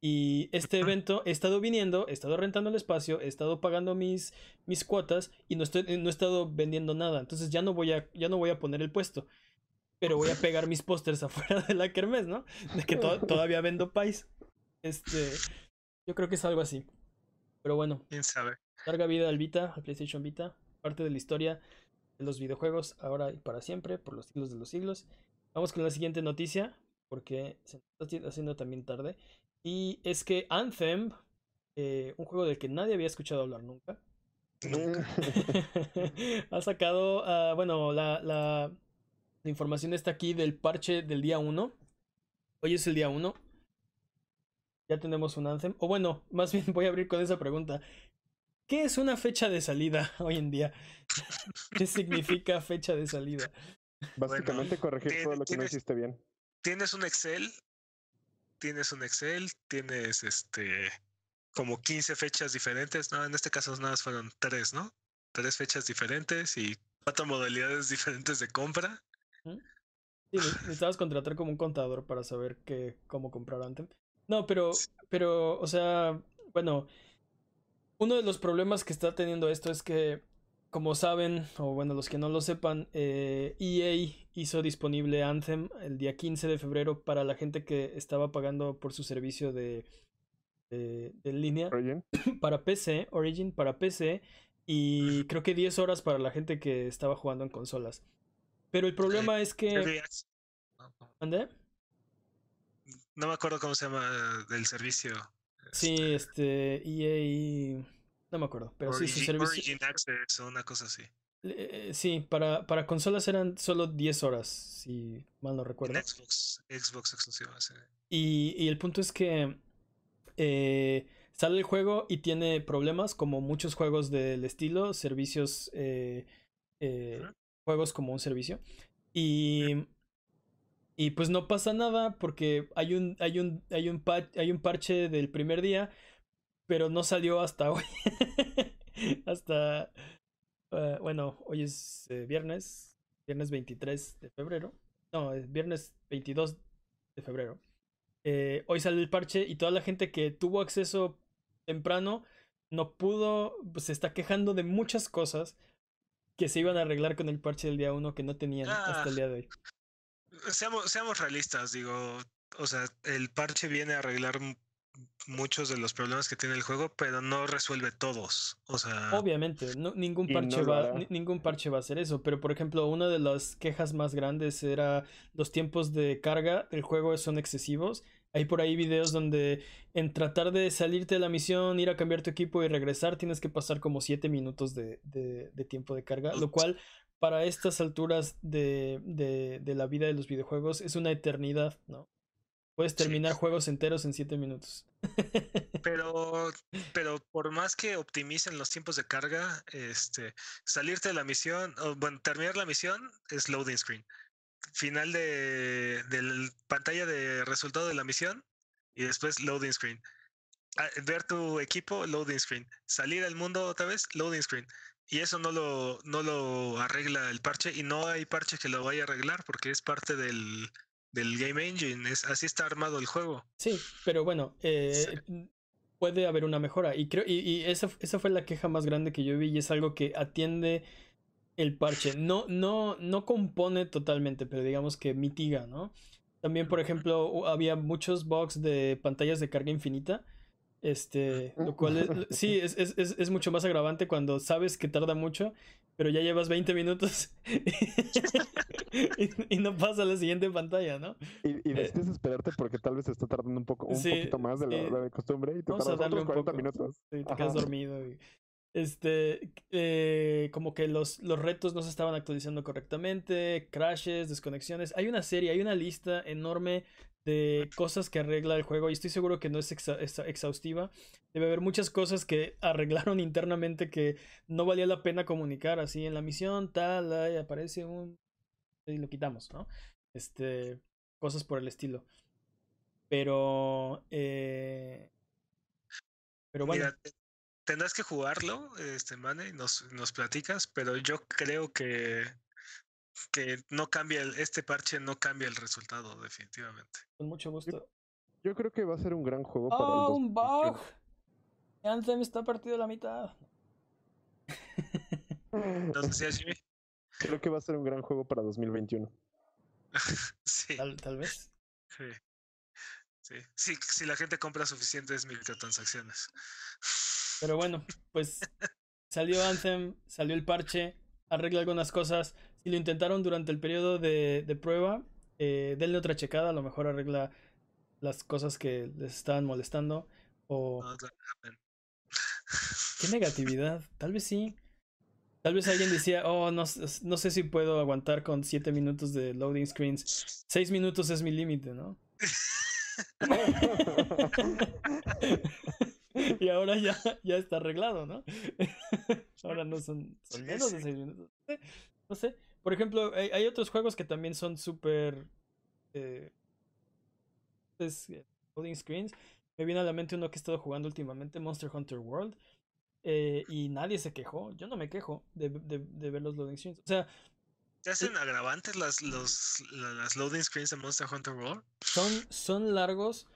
Y este evento he estado viniendo, he estado rentando el espacio, he estado pagando mis, mis cuotas y no, estoy, no he estado vendiendo nada. Entonces ya no voy a, ya no voy a poner el puesto. Pero voy a pegar mis pósters afuera de la kermés, ¿no? De que todavía vendo pies. Este, yo creo que es algo así. Pero bueno. ¿Quién sabe? Larga vida al Vita, al PlayStation Vita. Parte de la historia los videojuegos ahora y para siempre, por los siglos de los siglos. Vamos con la siguiente noticia, porque se está haciendo también tarde. Y es que Anthem, eh, un juego del que nadie había escuchado hablar nunca, ha sacado, uh, bueno, la, la, la, información está aquí del parche del día 1. Hoy es el día 1. Ya tenemos un Anthem. O bueno, más bien voy a abrir con esa pregunta. ¿Qué es una fecha de salida hoy en día? ¿Qué significa fecha de salida? Básicamente corregir todo lo que no hiciste bien. Tienes un Excel tienes un Excel, tienes este como 15 fechas diferentes, ¿no? En este caso nada más fueron tres, ¿no? Tres fechas diferentes y cuatro modalidades diferentes de compra. Sí, necesitabas contratar como un contador para saber qué, cómo comprar antes. No, pero, pero, o sea, bueno, uno de los problemas que está teniendo esto es que como saben, o bueno, los que no lo sepan, eh, EA hizo disponible Anthem el día 15 de febrero para la gente que estaba pagando por su servicio de, de, línea. Origin. Para PC, Origin para PC. Y creo que 10 horas para la gente que estaba jugando en consolas. Pero el problema es que... ¿Ande? No me acuerdo cómo se llama del servicio. Sí, este EA no me acuerdo, pero sí, su servicio. Origin Access o una cosa así. Eh, sí, para, para consolas eran solo 10 horas, si mal no recuerdo. En Xbox, Xbox exclusiva, sí. Y, y el punto es que eh, sale el juego y tiene problemas, como muchos juegos del estilo, servicios, eh, juegos como un servicio. Y, y pues no pasa nada porque hay un, hay un, hay un, hay un parche del primer día pero no salió hasta hoy. hasta, uh, bueno, hoy es eh, viernes, viernes 23 de febrero. No, es viernes 22 de febrero. Eh, hoy sale el parche y toda la gente que tuvo acceso temprano no pudo, pues se está quejando de muchas cosas que se iban a arreglar con el parche del día 1 que no tenían hasta el día de hoy. Seamos, seamos realistas, digo, o sea, el parche viene a arreglar muchos de los problemas que tiene el juego, pero no resuelve todos. O sea. Obviamente, no, ningún parche va, ningún parche va a hacer eso. Pero por ejemplo, una de las quejas más grandes era los tiempos de carga del juego son excesivos. Hay por ahí videos donde en tratar de salirte de la misión, ir a cambiar tu equipo y regresar, tienes que pasar como 7 minutos de, de, tiempo de carga. Lo cual, para estas alturas de, de la vida de los videojuegos, es una eternidad, ¿no? Puedes terminar juegos enteros en 7 minutos. Pero, pero por más que optimicen los tiempos de carga, este, salirte de la misión, o bueno, terminar la misión es loading screen. Final de, de pantalla de resultado de la misión y después loading screen. Ah, ver tu equipo, loading screen. Salir al mundo otra vez, loading screen. Y eso no lo, no lo arregla el parche y no hay parche que lo vaya a arreglar porque es parte del, del Game Engine. Es, así está armado el juego. Sí, pero bueno, eh, puede haber una mejora. Y creo, y, y esa, esa, fue la queja más grande que yo vi, y es algo que atiende el parche. No, no, no compone totalmente, pero digamos que mitiga, ¿no? También, por ejemplo, había muchos bugs de pantallas de carga infinita. Este, lo cual es- sí, es, es, es, es mucho más agravante cuando sabes que tarda mucho, pero ya llevas 20 minutos y, y no pasa a la siguiente pantalla, ¿no? Y, y decides esperarte porque tal vez está tardando un poco, un Eh, Sí, poquito más de lo de costumbre y te tardas otros un 40 poco. minutos. Sí, te quedas Ajá. dormido. y- este, eh, como que los, los retos no se estaban actualizando correctamente, crashes, desconexiones. Hay una serie, hay una lista enorme de cosas que arregla el juego y estoy seguro que no es exhaustiva. Debe haber muchas cosas que arreglaron internamente que no valía la pena comunicar así en la misión, tal, ahí aparece un... y lo quitamos, ¿no? Este, cosas por el estilo. Pero... eh, pero bueno. Tendrás que jugarlo, este Mane, nos, nos platicas, pero yo creo que, que no cambia el, este parche no cambia el resultado, definitivamente. Con mucho gusto. Yo creo que va a ser un gran juego para el ¡Oh, un 2021. bug! Anthem está partido a la mitad. ¿No decías, Jimmy? Creo que va a ser un gran juego para 2021. Sí, Tal, tal vez. sí. Sí, sí, si la gente compra suficientes microtransacciones. Pero bueno, pues salió Anthem, salió el parche, arregla algunas cosas. Si lo intentaron durante el periodo de, de prueba, eh, denle otra checada, a lo mejor arregla las cosas que les estaban molestando. O qué negatividad, tal vez sí. Tal vez alguien decía, oh, no, no sé si puedo aguantar con 7 minutos de loading screens. 6 minutos es mi límite, ¿no? y ahora ya, ya está arreglado, ¿no? ahora no son, menos de sí. 6 minutos. No sé, No sé. Por ejemplo, hay, hay otros juegos que también son súper... eh, es, eh, loading screens. Me viene a la mente uno que he estado jugando últimamente, Monster Hunter World. eh, y nadie se quejó. Yo no me quejo de, de, de ver los loading screens. O sea, ¿Te hacen agravantes las, los, la- las loading screens de Monster Hunter World? son, son largos.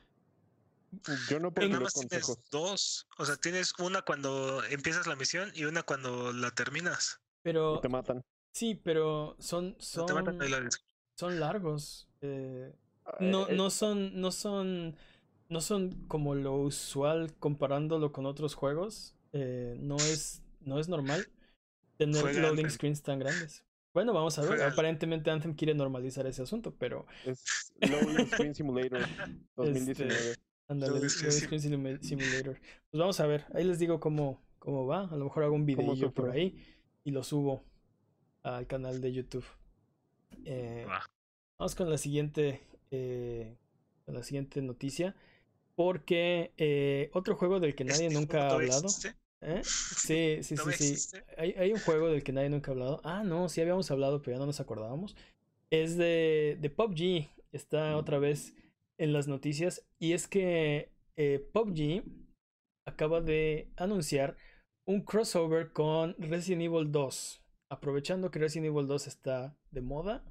Yo no porque Nada más tienes dos. O sea, tienes una cuando empiezas la misión y una cuando la terminas. Pero Y te matan. Sí, pero son, son, son largos. eh, Eh, no, eh, no son, no son, no son como lo usual comparándolo con otros juegos. eh, no es, no es normal tener Juega loading Anthem. screens tan grandes. Bueno, vamos a ver. Juega- Aparentemente Anthem quiere normalizar ese asunto, pero Es Loading Screen Simulator Este, 2019. ándale, Loading loading screen screen simu- simulator. Pues vamos a ver. Ahí les digo cómo, cómo va. A lo mejor hago un videillo por ahí y lo subo al canal de YouTube. Eh, Va. Vamos con la siguiente, eh, con la siguiente noticia. Porque eh, otro juego del que nadie ¿Este nunca ha hablado. Sí, sí, sí, ¿Todavía sí. Hay, hay un juego del que nadie nunca ha hablado. Ah, no, sí habíamos hablado, pero ya no nos acordábamos. Es de, de PUBG. Está otra vez en las noticias. Y es que PUBG acaba de anunciar un crossover con Resident Evil 2. Aprovechando que Resident Evil 2 está de moda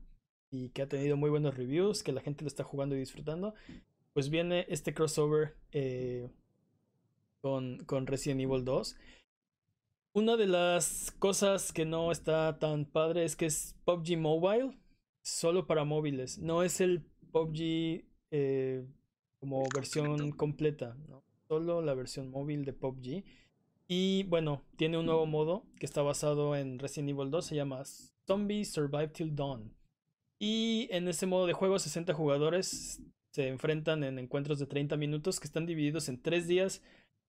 y que ha tenido muy buenos reviews, que la gente lo está jugando y disfrutando, pues viene este crossover eh, con, con Resident Evil 2. Una de las cosas que no está tan padre es que es PUBG Mobile, solo para móviles. No es el PUBG eh, como versión completa, ¿no? Solo la versión móvil de PUBG. Y bueno, tiene un nuevo modo que está basado en Resident Evil 2, se llama Zombie Survive Till Dawn. Y en ese modo de juego, 60 jugadores se enfrentan en encuentros de 30 minutos que están divididos en 3 días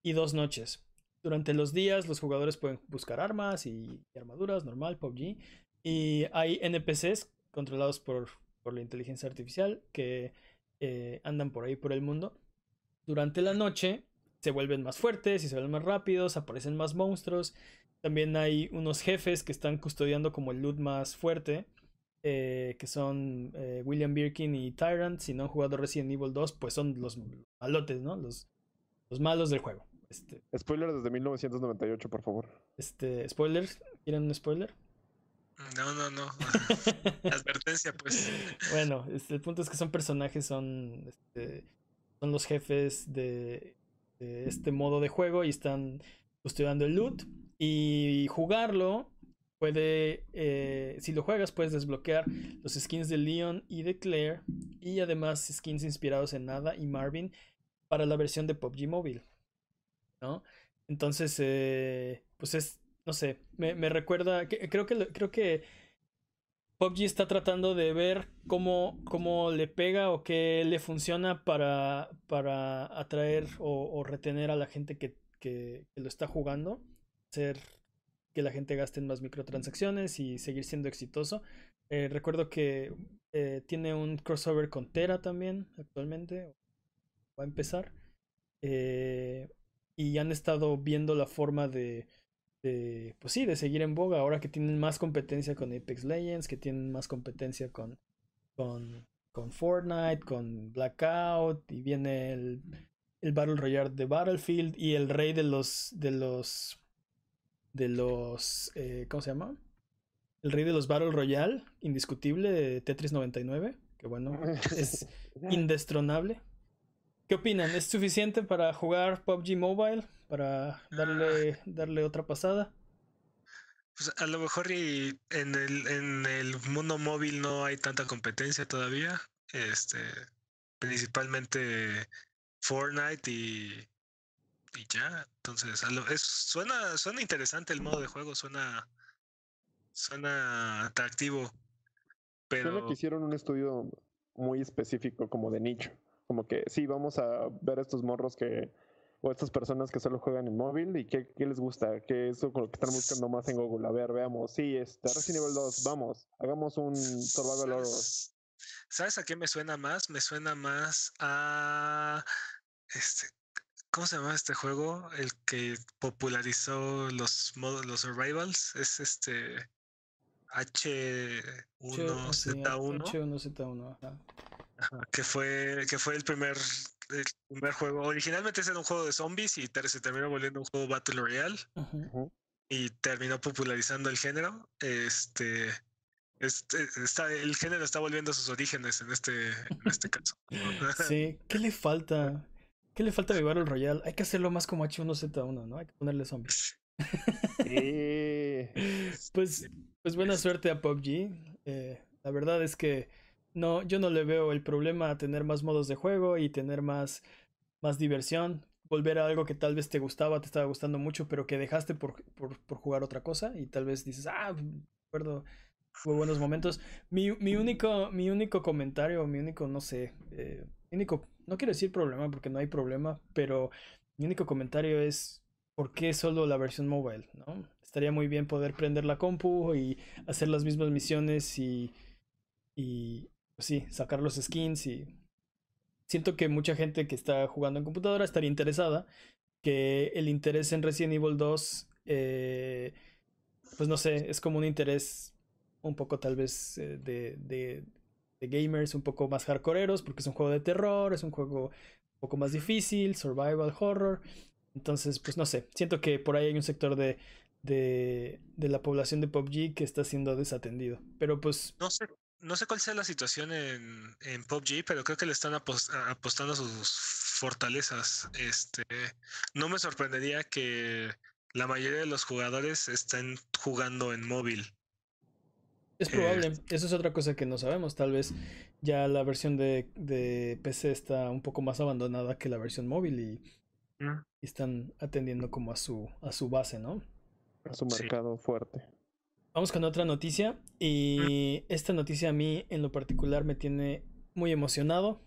y 2 noches. Durante los días, los jugadores pueden buscar armas y, armaduras, normal, PUBG. Y hay NPCs controlados por, por la inteligencia artificial que eh, andan por ahí por el mundo. Durante la noche se vuelven más fuertes y se vuelven más rápidos, aparecen más monstruos. También hay unos jefes que están custodiando como el loot más fuerte, eh, que son eh, William Birkin y Tyrant. Si no han jugado Resident Evil 2, pues son los malotes, ¿no? Los, los malos del juego. Este, Spoiler desde 1998, por favor. este, spoilers, ¿quieren un spoiler? No, no, no. Advertencia, pues. Bueno, este, el punto es que son personajes, son, este, son los jefes de, de este modo de juego y están custodiando el loot. Y jugarlo puede, eh, si lo juegas, puedes desbloquear los skins de Leon y de Claire. y además skins inspirados en Nada y Marvin para la versión de PUBG Mobile. ¿No? Entonces, eh, pues es, no sé, me, me recuerda, creo que, creo que PUBG está tratando de ver cómo, cómo le pega o qué le funciona para, para atraer o, retener a la gente que, que, lo está jugando. Hacer que la gente gaste más microtransacciones y seguir siendo exitoso. Eh, recuerdo que eh, tiene un crossover con Tera también actualmente. Va a empezar. Eh, y han estado viendo la forma de, pues sí, de seguir en boga ahora que tienen más competencia con Apex Legends, que tienen más competencia con, con, con Fortnite, con Blackout y viene el, el Battle Royale de Battlefield y el rey de los de los de los eh, ¿cómo se llama? El rey de los Battle Royale, indiscutible, Tetris 99, que bueno, es indestronable. ¿Qué opinan? ¿Es suficiente para jugar PUBG Mobile? Para darle, ah. darle otra pasada. Pues a lo mejor y en el, en el mundo móvil no hay tanta competencia todavía. Este, principalmente Fortnite y, y ya. Entonces, es, suena, suena interesante el modo de juego, suena, suena atractivo. Pero suena que hicieron un estudio muy específico como de nicho como que sí, vamos a ver estos morros que, o estas personas que solo juegan en móvil y qué, qué les gusta, qué es lo que están buscando más en Google. A ver, veamos, sí, este, Resident Evil 2, vamos, hagamos un Survival Horror. ¿Sabes a qué me suena más? Me suena más a este, ¿cómo se llama este juego? El que popularizó los modos, los survivals, es este H1Z1. H1Z1, ajá que fue que fue el primer el primer juego. Originalmente era un juego de zombies y se terminó volviendo un juego Battle Royale. Y terminó popularizando el género. Este, este, está, el género está volviendo a sus orígenes en este, en este caso. sí, ¿qué le falta? ¿Qué le falta a Battle Royale? Hay que hacerlo más como H1Z1, ¿no? Hay que ponerle zombies. pues, pues buena suerte a PUBG. Eh, la verdad es que no, yo no le veo el problema a tener más modos de juego y tener más, más diversión. Volver a algo que tal vez te gustaba, te estaba gustando mucho, pero que dejaste por, por, por jugar otra cosa y tal vez dices, ah, recuerdo, fue buenos momentos. Mi, mi, único, mi único comentario, mi único, no sé, eh, único, no quiero decir problema porque no hay problema, pero mi único comentario es, ¿por qué solo la versión mobile? ¿no? Estaría muy bien poder prender la compu y hacer las mismas misiones y, y, pues sí, sacar los skins y siento que mucha gente que está jugando en computadora estaría interesada, que el interés en Resident Evil 2, eh, pues no sé, es como un interés un poco tal vez eh, de, de, de, gamers un poco más hardcoreeros, porque es un juego de terror, es un juego un poco más difícil, survival horror. Entonces, pues no sé, siento que por ahí hay un sector de, de, de la población de PUBG que está siendo desatendido. Pero pues... No sé, no sé cuál sea la situación en, en PUBG, pero creo que le están apostando a sus fortalezas. Este, no me sorprendería que la mayoría de los jugadores estén jugando en móvil. Es probable, eh, eso es otra cosa que no sabemos. Tal vez ya la versión de, de PC está un poco más abandonada que la versión móvil y, mm. están atendiendo como a su, a su base, ¿no? A su mercado fuerte. Vamos con otra noticia y esta noticia a mí en lo particular me tiene muy emocionado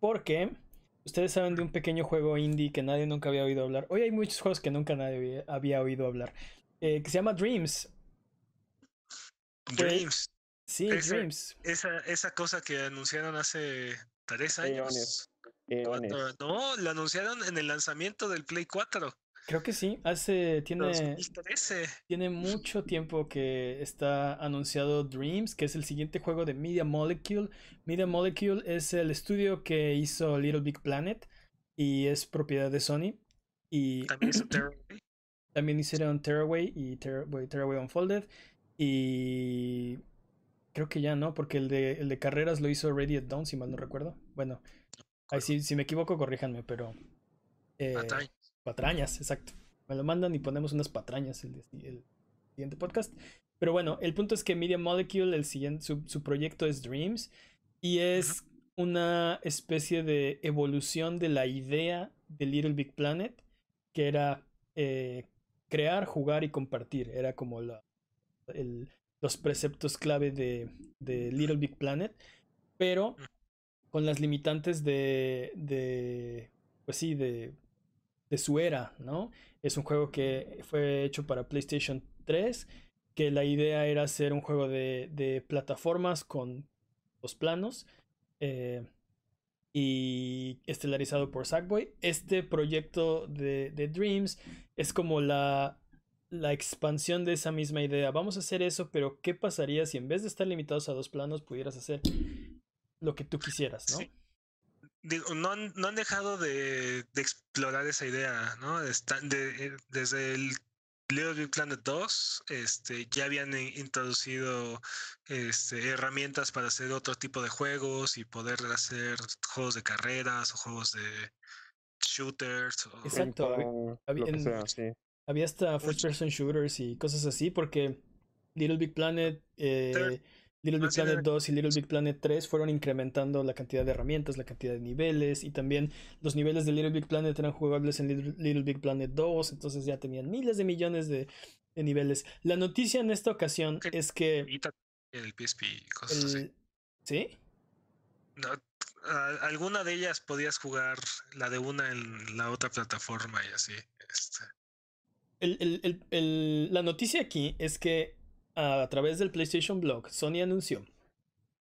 porque ustedes saben de un pequeño juego indie que nadie nunca había oído hablar. Hoy hay muchos juegos que nunca nadie había oído hablar, eh, que se llama Dreams. Dreams. sí, Dreams. Esa, esa cosa que anunciaron hace tres años. No, la anunciaron en el lanzamiento del Play 4. Creo que sí, hace, tiene, tiene mucho tiempo que está anunciado Dreams, que es el siguiente juego de Media Molecule. Media Molecule es el estudio que hizo Little Big Planet y es propiedad de Sony. Y también, también hicieron Terraway y Terraway Unfolded. Y creo que ya no, porque el de, el de carreras lo hizo Radiant Dawn, si mal no recuerdo. Bueno, ahí si, si me equivoco, corríjanme, pero... Eh, Patrañas, exacto. Me lo mandan y ponemos unas patrañas el, el siguiente podcast. Pero bueno, el punto es que Media Molecule, el siguiente, su, proyecto es Dreams. Y es una especie de evolución de la idea de Little Big Planet, que era eh, crear, jugar y compartir. Era como la, los preceptos clave de, de, Little Big Planet, pero con las limitantes de, de pues sí, de, de su era, ¿no? Es un juego que fue hecho para PlayStation 3, que la idea era hacer un juego de, de plataformas con los planos eh, y estelarizado por Sackboy. Este proyecto de, de Dreams es como la, la expansión de esa misma idea. Vamos a hacer eso, pero ¿qué pasaría si en vez de estar limitados a dos planos pudieras hacer lo que tú quisieras, ¿no? Digo, no, han, no han dejado de, de, explorar esa idea, ¿no? De, eh, desde el Little Big Planet 2 este, ya habían introducido este, herramientas para hacer otro tipo de juegos y poder hacer juegos de carreras o juegos de shooters. O... Exacto. Había, sea, sí. había hasta first person shooters y cosas así porque Little Big Planet eh, Little Big Planet 2 y Little Big Planet 3 fueron incrementando la cantidad de herramientas, la cantidad de niveles y también los niveles de Little Big Planet eran jugables en Little, Big Planet 2, entonces ya tenían miles de millones de, niveles. La noticia en esta ocasión es que... El PSP cosas así. ¿Sí? alguna de ellas podías jugar la de una en la otra plataforma y así. Este. la noticia aquí es que a través del PlayStation Blog, Sony anunció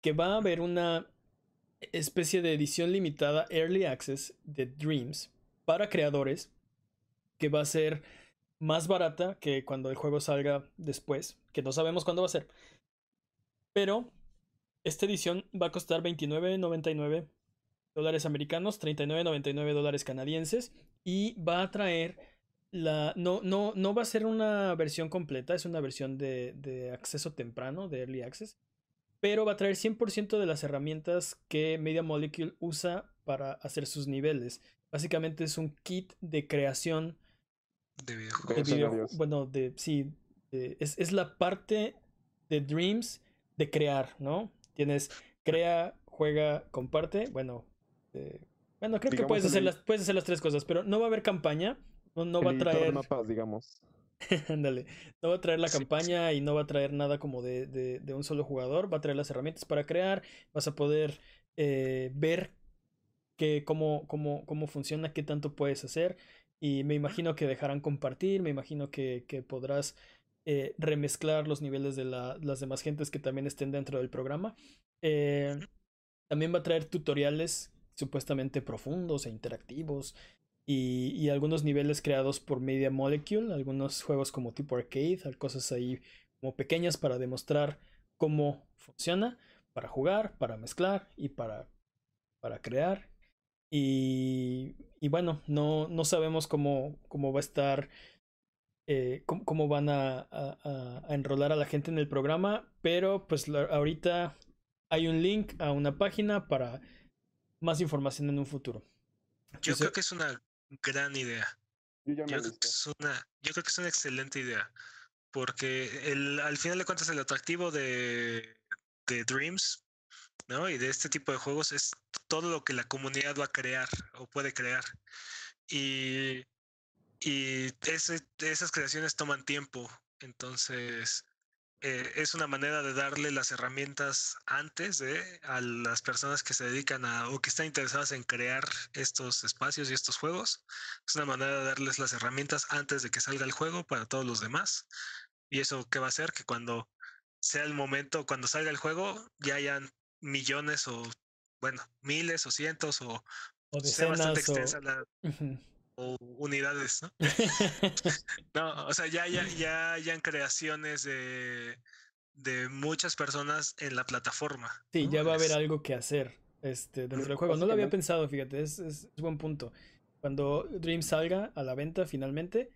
que va a haber una especie de edición limitada Early Access de Dreams para creadores que va a ser más barata que cuando el juego salga después, que no sabemos cuándo va a ser. Pero esta edición va a costar 29.99 dólares americanos, 39.99 dólares canadienses y va a traer la, no, no, no va a ser una versión completa, es una versión de, de acceso temprano, de Early Access, pero va a traer 100% de las herramientas que Media Molecule usa para hacer sus niveles. Básicamente es un kit de creación de videojuegos. bueno, de, sí, es, es, la parte de Dreams de crear, ¿no? Tienes crea, juega, comparte. Bueno, eh, bueno, creo que puedes hacer, las, puedes hacer las tres cosas, pero no va a haber campaña no, va a traer. mapas, digamos. Ándale. no va a traer la campaña y no va a traer nada como de, de, un solo jugador. Va a traer las herramientas para crear. Vas a poder eh, ver que, cómo, cómo, cómo funciona, qué tanto puedes hacer. Y me imagino que dejarán compartir. Me imagino que, que podrás eh, remezclar los niveles de la, las demás gentes que también estén dentro del programa. Eh, también va a traer tutoriales supuestamente profundos e interactivos y, algunos niveles creados por Media Molecule, algunos juegos como tipo arcade, cosas ahí como pequeñas para demostrar cómo funciona, para jugar, para mezclar y para, para crear. Y, y bueno, no, no sabemos cómo, cómo va a estar, eh, cómo, van a, a, a, enrolar a la gente en el programa, pero pues ahorita hay un link a una página para más información en un futuro. Yo creo que es una gran idea. Yo, creo que es una, yo creo que es una excelente idea. Porque el, al final de cuentas el atractivo de, de Dreams ¿no? Y de este tipo de juegos es todo lo que la comunidad va a crear o puede crear. Y, y ese, esas creaciones toman tiempo. Entonces, eh, es una manera de darle las herramientas antes de a las personas que se dedican a o que están interesadas en crear estos espacios y estos juegos. Es una manera de darles las herramientas antes de que salga el juego para todos los demás. Y eso qué va a hacer que cuando sea el momento, cuando salga el juego, ya hayan millones o bueno, miles o cientos o, o sea bastante extensa la, o unidades, ¿no? no, o sea, ya, ya, ya hayan creaciones de, de muchas personas en la plataforma. Sí, ya va a haber algo que hacer este, dentro del juego. No lo había pensado, fíjate, es, es, buen punto. Cuando Dream salga a la venta finalmente,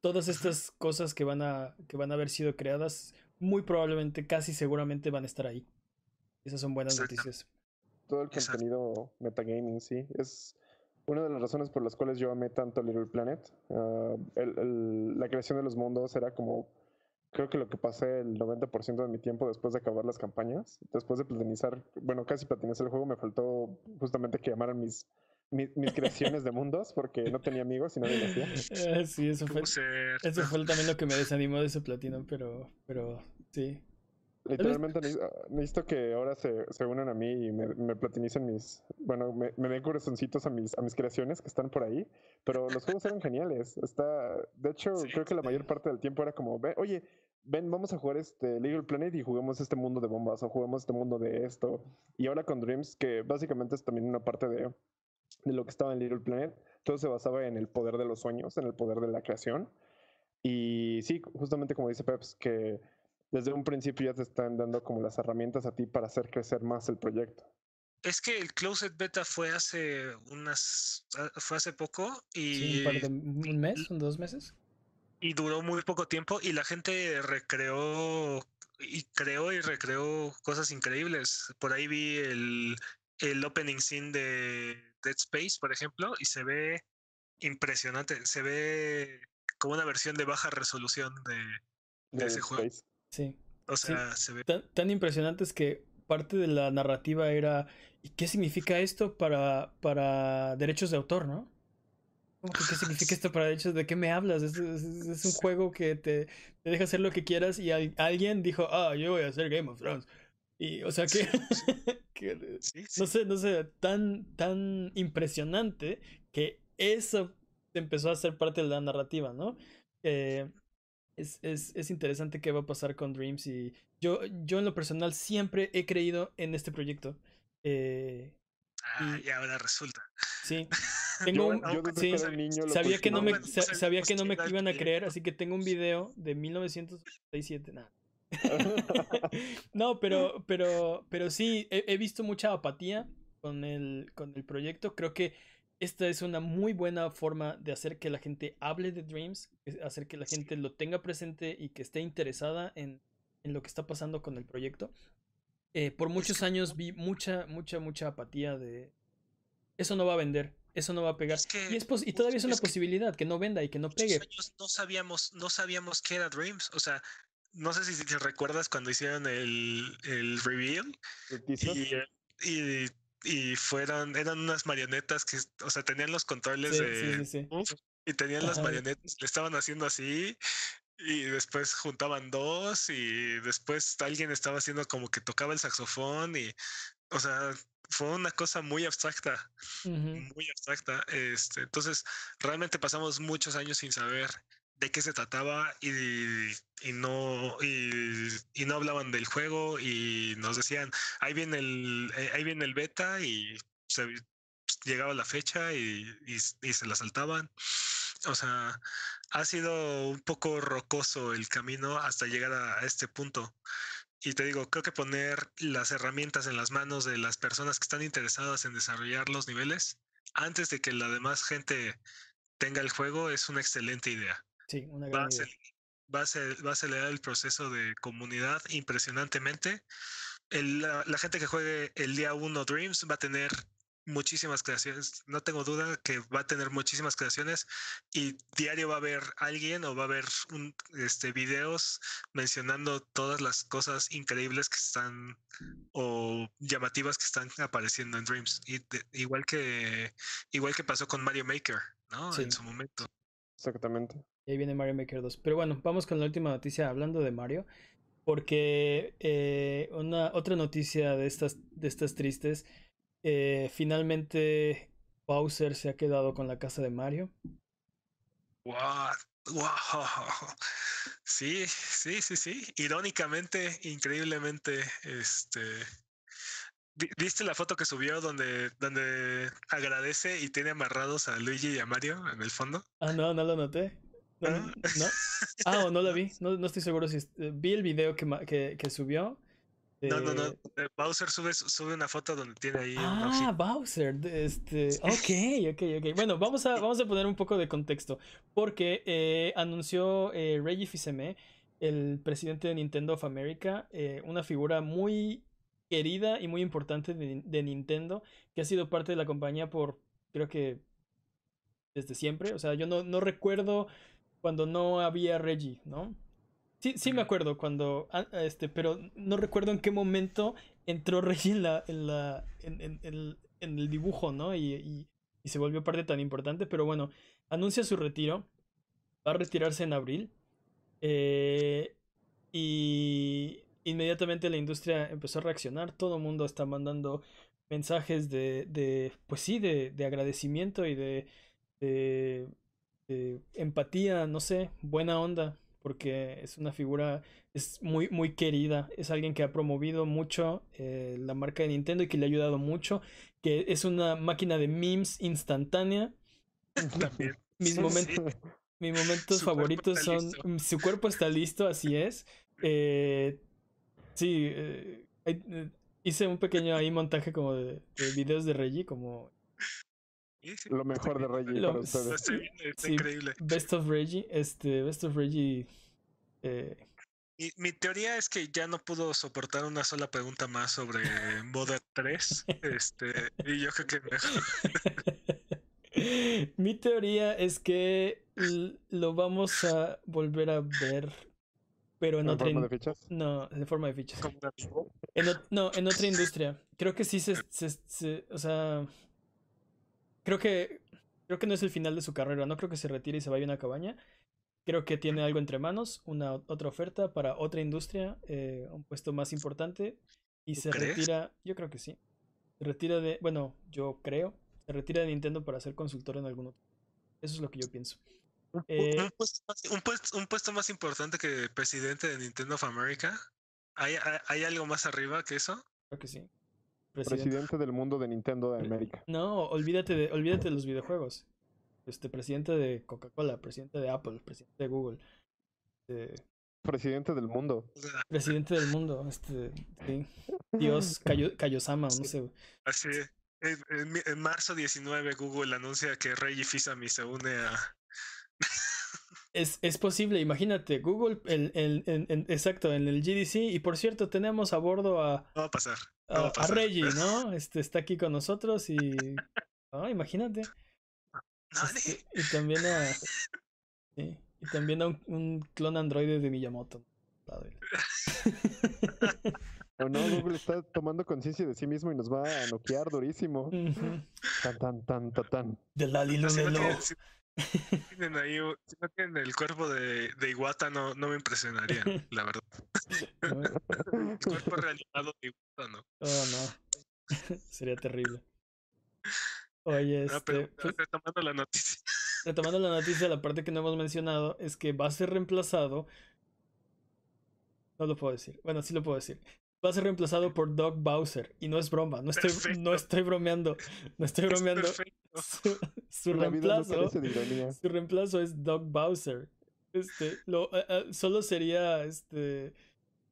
todas estas cosas que van a, que van a haber sido creadas, muy probablemente, casi seguramente van a estar ahí. Esas son buenas noticias. Todo el contenido metagaming, sí. Es, una de las razones por las cuales yo amé tanto Little Planet, uh, el, el, la creación de los mundos era como creo que lo que pasé el 90% de mi tiempo después de acabar las campañas, después de platinizar, bueno, casi platinizar el juego, me faltó justamente que llamaran mis, mis, creaciones de mundos porque no tenía amigos y nadie me hacía. Ah, sí, eso fue, eso fue también lo que me desanimó de ese platino, pero, pero sí. Literalmente necesito que ahora se, se unan a mí y me, me platinicen mis. Bueno, me, me den corazoncitos a mis, a mis creaciones que están por ahí. Pero los juegos eran geniales. Está, de hecho, creo que la mayor parte del tiempo era como: oye, ven, vamos a jugar este Little Planet y juguemos este mundo de bombas o juguemos este mundo de esto. Y ahora con Dreams, que básicamente es también una parte de, de lo que estaba en Little Planet, todo se basaba en el poder de los sueños, en el poder de la creación. Y sí, justamente como dice Peps, que desde un principio ya te están dando como las herramientas a ti para hacer crecer más el proyecto. Es que el Closed Beta fue hace unas, ah, fue hace poco y... un, un mes, dos meses. Y duró muy poco tiempo y la gente recreó y creó y recreó cosas increíbles. Por ahí vi el, el opening scene de Dead Space, por ejemplo, y se ve impresionante. Se ve como una versión de baja resolución de, ese juego. Sí. O sea, se ve. Tan, tan, impresionante es que parte de la narrativa era. ¿Y qué significa esto para, para derechos de autor, no? ¿Qué significa esto para derechos? ¿De qué me hablas? Es, es, un juego que te, te, deja hacer lo que quieras y alguien dijo, ah, yo voy a hacer Game of Thrones. Y, o sea, que, que no sé, no sé, tan, tan impresionante que eso empezó a ser parte de la narrativa, ¿no? Eh, es, es, es, interesante qué va a pasar con Dreams y yo, yo en lo personal siempre he creído en este proyecto. Eh, ah, y, ahora resulta. Sí. Tengo sí, sabía que no me sabía que no me iban a creer, así que tengo un video de 1987, nada. no, pero pero pero sí he, he, visto mucha apatía con el con el proyecto. Creo que esta es una muy buena forma de hacer que la gente hable de Dreams, hacer que la gente lo tenga presente y que esté interesada en, en lo que está pasando con el proyecto. Eh, por muchos años vi mucha, mucha, mucha apatía de... Eso no va a vender, eso no va a pegar. y, es y todavía es una posibilidad que no venda y que no pegue. no sabíamos, no sabíamos qué era Dreams. O sea, no sé si te recuerdas cuando hicieron el, el reveal. y, y y fueron, eran unas marionetas que, o sea, tenían los controles de... y tenían las marionetas, le estaban haciendo así y después juntaban dos y después alguien estaba haciendo como que tocaba el saxofón y, o sea, fue una cosa muy abstracta, muy abstracta. Este, entonces, realmente pasamos muchos años sin saber de qué se trataba y, y no y, no hablaban del juego y nos decían ahí viene el eh, ahí viene el beta y se, llegaba la fecha y, y, se la saltaban. O sea ha sido un poco rocoso el camino hasta llegar a, este punto. Y te digo creo que poner las herramientas en las manos de las personas que están interesadas en desarrollar los niveles antes de que la demás gente tenga el juego es una excelente idea Sí, una gran va, a va, a acelerar el proceso de comunidad impresionantemente. El, la, la, gente que juegue el día 1 Dreams va a tener muchísimas creaciones. No tengo duda que va a tener muchísimas creaciones y diario va a haber alguien o va a haber un, este, videos mencionando todas las cosas increíbles que están o llamativas que están apareciendo en Dreams. Y igual que igual que pasó con Mario Maker, ¿no? En su momento. Exactamente. Y ahí viene Mario Maker 2. Pero bueno, vamos con la última noticia hablando de Mario. Porque eh, una otra noticia de estas, de estas tristes. Eh, finalmente Bowser se ha quedado con la casa de Mario. Wow, wow. Sí, sí, sí, sí. Irónicamente, increíblemente, este. ¿Viste la foto que subió donde, donde agradece y tiene amarrados a Luigi y a Mario en el fondo? Ah, no, no lo noté. ¿No? Ah, o no la vi. No, no estoy seguro si. Eh, vi el video que, que, que subió. No, no, no. Eh, Bowser sube, sube una foto donde tiene ahí. Ah, Bowser. Este. Ok, ok, ok. Bueno, vamos a, vamos a poner un poco de contexto. Porque eh, anunció eh, Reggie Fils-Aimé, el presidente de Nintendo of America, eh, una figura muy querida y muy importante de, de Nintendo, que ha sido parte de la compañía por, creo que, desde siempre. O sea, yo no, no recuerdo cuando no había Reggie, ¿no? Sí, sí me acuerdo cuando, ah, este, pero no recuerdo en qué momento entró Reggie en la, en la, en, en- en- en el dibujo, ¿no? Y, y- y se volvió parte tan importante, pero bueno, anuncia su retiro, va a retirarse en abril, eh, y inmediatamente la industria empezó a reaccionar, todo el mundo está mandando mensajes de, de pues sí, de, de agradecimiento y de, de, de empatía, no sé, buena onda, porque es una figura, es muy, muy querida, es alguien que ha promovido mucho eh, la marca de Nintendo y que le ha ayudado mucho, que es una máquina de memes instantánea. También. Mis, Sí, momen- sí. mis momentos Su favoritos son, listo. mm, su cuerpo está listo, así es. Eh, sí, eh, eh, hice un pequeño ahí montaje como de, de videos de Reggie, como. Lo mejor de Reggie Lo- para Lo ustedes. estoy viendo, está Sí. increíble. Best of Reggie, este, Best of Reggie, eh, Mi, mi teoría es que ya no pudo soportar una sola pregunta más sobre Modern 3. Este, y yo creo que mejor. Mi teoría es que lo vamos a volver a ver, pero en ¿En otra forma de fichas? no, de forma de fichas. En no, en otra industria. Creo que sí se, se- se- o sea, creo que creo que no es el final de su carrera. No creo que se retire y se vaya a una cabaña. Creo que tiene algo entre manos, una otra oferta para otra industria, eh, un puesto más importante y ¿Tú se crees? retira. Yo creo que sí. Se retira de, bueno, yo creo, se retira de Nintendo para ser consultor en algún otro. Eso es lo que yo pienso. Un- Eh, un, puesto más, un, puesto, un puesto más importante que presidente de Nintendo of America. ¿Hay, hay, hay algo más arriba que eso? Creo que sí. Presidente. Presidente del mundo de Nintendo de América. No, olvídate de, olvídate de los videojuegos. Este, presidente de Coca-Cola, presidente de Apple, presidente de Google, eh, Presidente del mundo. Presidente del mundo, este, sí. Dios, Kayo- Kayosama, no sé. así, en, en marzo 19 Google anuncia que Reggie Fils-Aimé se une a... Es, es posible, imagínate, Google, el, el- exacto, en el GDC, y por cierto, tenemos a bordo a, No va a pasar. a, No va a a pasar. Reggie, ¿no? Este, está aquí con nosotros y, ah, imagínate. Este, y también a, sí, y también a un, un clon androide de Miyamoto. Padre. O no, Google está tomando conciencia de sí mismo y nos va a noquear durísimo. Ujú. Tan, tan, tan, tan, tan. De la Si no, si- tienen ahí, si no tienen el cuerpo de, de Iwata, no, no me impresionaría, la verdad. El cuerpo reanimado de Iwata, ¿no? Oh, no. Sería terrible. Oye, No, este, pero pues, retomando la noticia. retomando la noticia, la parte que no hemos mencionado es que va a ser reemplazado. No lo puedo decir. Bueno, sí lo puedo decir. Va a ser reemplazado por Doug Bowser. Y no es broma. No estoy, no estoy bromeando. No estoy Es bromeando. Su, no reemplazo. Su reemplazo es Doug Bowser. Este, lo, eh, eh, solo sería este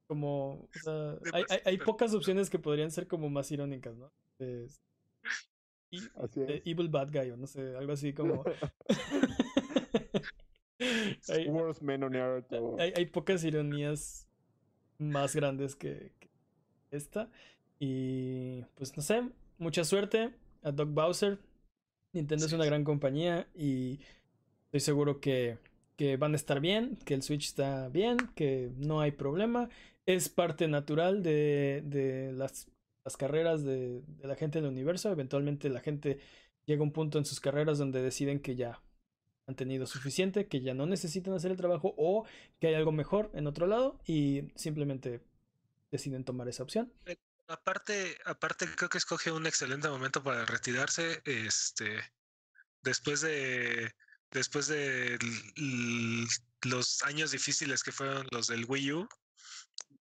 como o sea, hay, hay, hay pocas opciones que podrían ser como más irónicas, ¿no? Y- es. Evil Bad Guy, o no sé, algo así como. hay, Worst Man on Earth. o- hay, hay pocas ironías más grandes que, que esta. Y pues no sé, mucha suerte a Doug Bowser. Nintendo es una sí. gran compañía y estoy seguro que, que van a estar bien, que el Switch está bien, que no hay problema. Es parte natural de, de las, las carreras de, de la gente del universo. Eventualmente la gente llega a un punto en sus carreras donde deciden que ya han tenido suficiente, que ya no necesitan hacer el trabajo o que hay algo mejor en otro lado y simplemente deciden tomar esa opción. Aparte, aparte creo que escoge un excelente momento para retirarse. Este, después de, después de los años difíciles que fueron los del Wii U,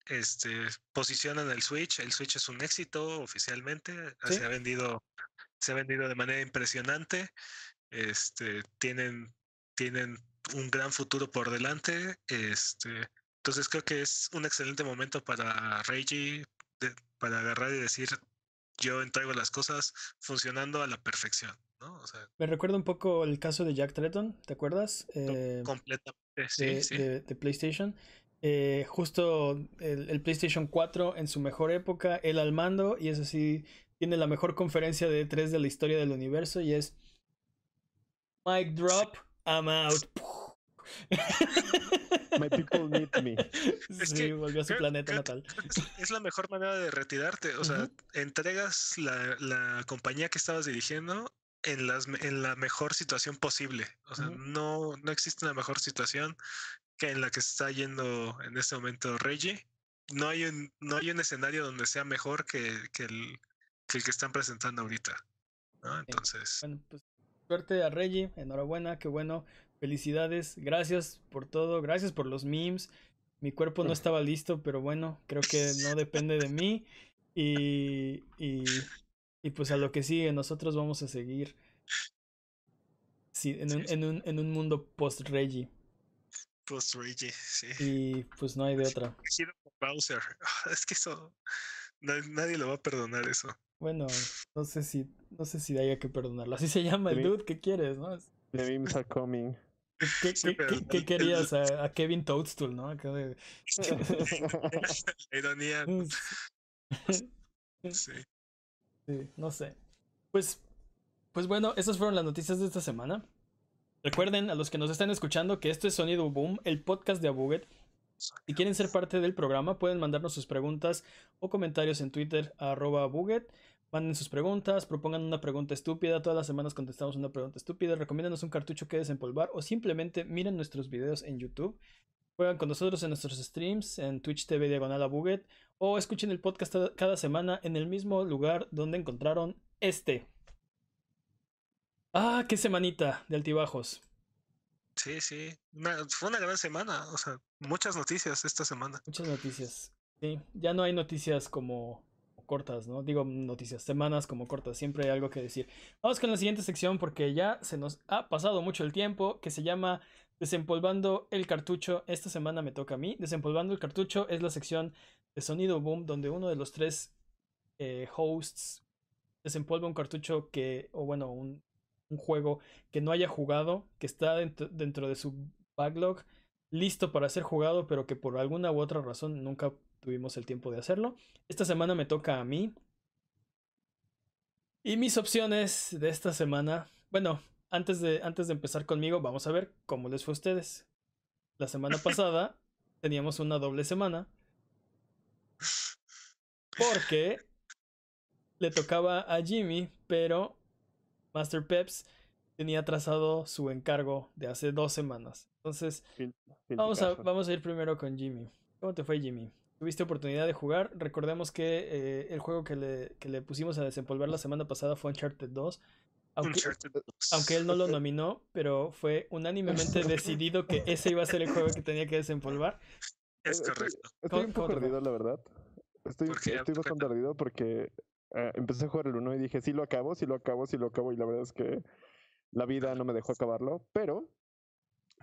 este, posicionan el Switch. El Switch es un éxito oficialmente. Sí. Se ha vendido, se ha vendido de manera impresionante. Este, tienen, tienen un gran futuro por delante. Este, entonces creo que es un excelente momento para Reggie de- para agarrar y decir yo entrego las cosas funcionando a la perfección, ¿no? O sea, Me recuerda un poco el caso de Jack Tretton, ¿te acuerdas? Eh, completamente, sí, de, sí. de- de PlayStation. Eh, justo el, el PlayStation 4 en su mejor época, él al mando, y es así, tiene la mejor conferencia de E3 de la historia del universo y es Mic drop, I'm out. My people need me. Es sí, que volvió a su creo- planeta creo natal. es- la mejor manera de retirarte. O sea, entregas la, la compañía que estabas dirigiendo en, las, en la mejor situación posible. O sea, no, no existe una mejor situación que en la que está yendo en este momento Reggie. No hay un, no hay un escenario donde sea mejor que, que el, que el que están presentando ahorita. ¿no? Entonces, Bueno, pues suerte a Reggie, enhorabuena, qué bueno, felicidades, gracias por todo, gracias por los memes. Mi cuerpo no estaba listo, pero bueno, creo que no depende de mí. Y, y, y pues a lo que sigue, nosotros vamos a seguir sí, en, un, en, un, en un mundo post-Reggie. post Reggie, sí. Y pues no hay de otra. Bowser. Es que eso. na- nadie lo va a perdonar eso. Bueno, no sé si, no sé si haya que perdonarlo. Así se llama el dude, ¿qué quieres, no? The memes are coming. ¿Qué, Sí, qué- pero qué- qué el- querías? A, a Kevin Toadstool, ¿no? Acá de- La ironía. Sí, Sí. no sé. Pues, pues bueno, esas fueron las noticias de esta semana. Recuerden a los que nos están escuchando que esto es Sonido Boom, el podcast de Abuget. Si quieren ser parte del programa, pueden mandarnos sus preguntas o comentarios en Twitter a arroba Buget. Manden sus preguntas, propongan una pregunta estúpida. Todas las semanas contestamos una pregunta estúpida. Recomiéndanos un cartucho que desempolvar o simplemente miren nuestros videos en YouTube. Juegan con nosotros en nuestros streams en Twitch TV Diagonal a Buget o escuchen el podcast cada- semana en el mismo lugar donde encontraron este. Ah, qué semanita de altibajos. Sí, sí. Una- fue una gran semana. O sea, muchas noticias esta semana. Muchas noticias. Sí, ya no hay noticias como cortas, ¿no? Digo noticias, semanas como cortas, siempre hay algo que decir. Vamos con la siguiente sección porque ya se nos ha pasado mucho el tiempo, que se llama Desempolvando el cartucho. Esta semana me toca a mí. Desempolvando el cartucho es la sección de Sonido Boom donde uno de los tres eh, hosts desempolva un cartucho que, o bueno, un, un juego que no haya jugado, que está dentro, dentro de su backlog listo para ser jugado, pero que por alguna u otra razón nunca tuvimos el tiempo de hacerlo. Esta semana me toca a mí. Y mis opciones de esta semana, bueno, antes de, antes de empezar conmigo, vamos a ver cómo les fue a ustedes. La semana pasada teníamos una doble semana porque le tocaba a Jimmy, pero Master Peps tenía trazado su encargo de hace dos semanas. Entonces, Vamos a, vamos a ir primero con Jimmy. ¿Cómo te fue, Jimmy? ¿Tuviste oportunidad de jugar? Recordemos que eh, el juego que le, que le pusimos a desempolvar la semana pasada fue Uncharted 2. Aunque, Uncharted 2. aunque él no lo nominó, pero fue unánimemente decidido que ese iba a ser el juego que tenía que desempolvar. Es Estoy- correcto. Estoy ¿Cómo- un poco ardido, la verdad. Estoy, estoy bastante ardido porque eh, empecé a jugar el 1 y dije, sí lo acabo, sí lo acabo, sí lo acabo. Y la verdad es que la vida no me dejó acabarlo. Pero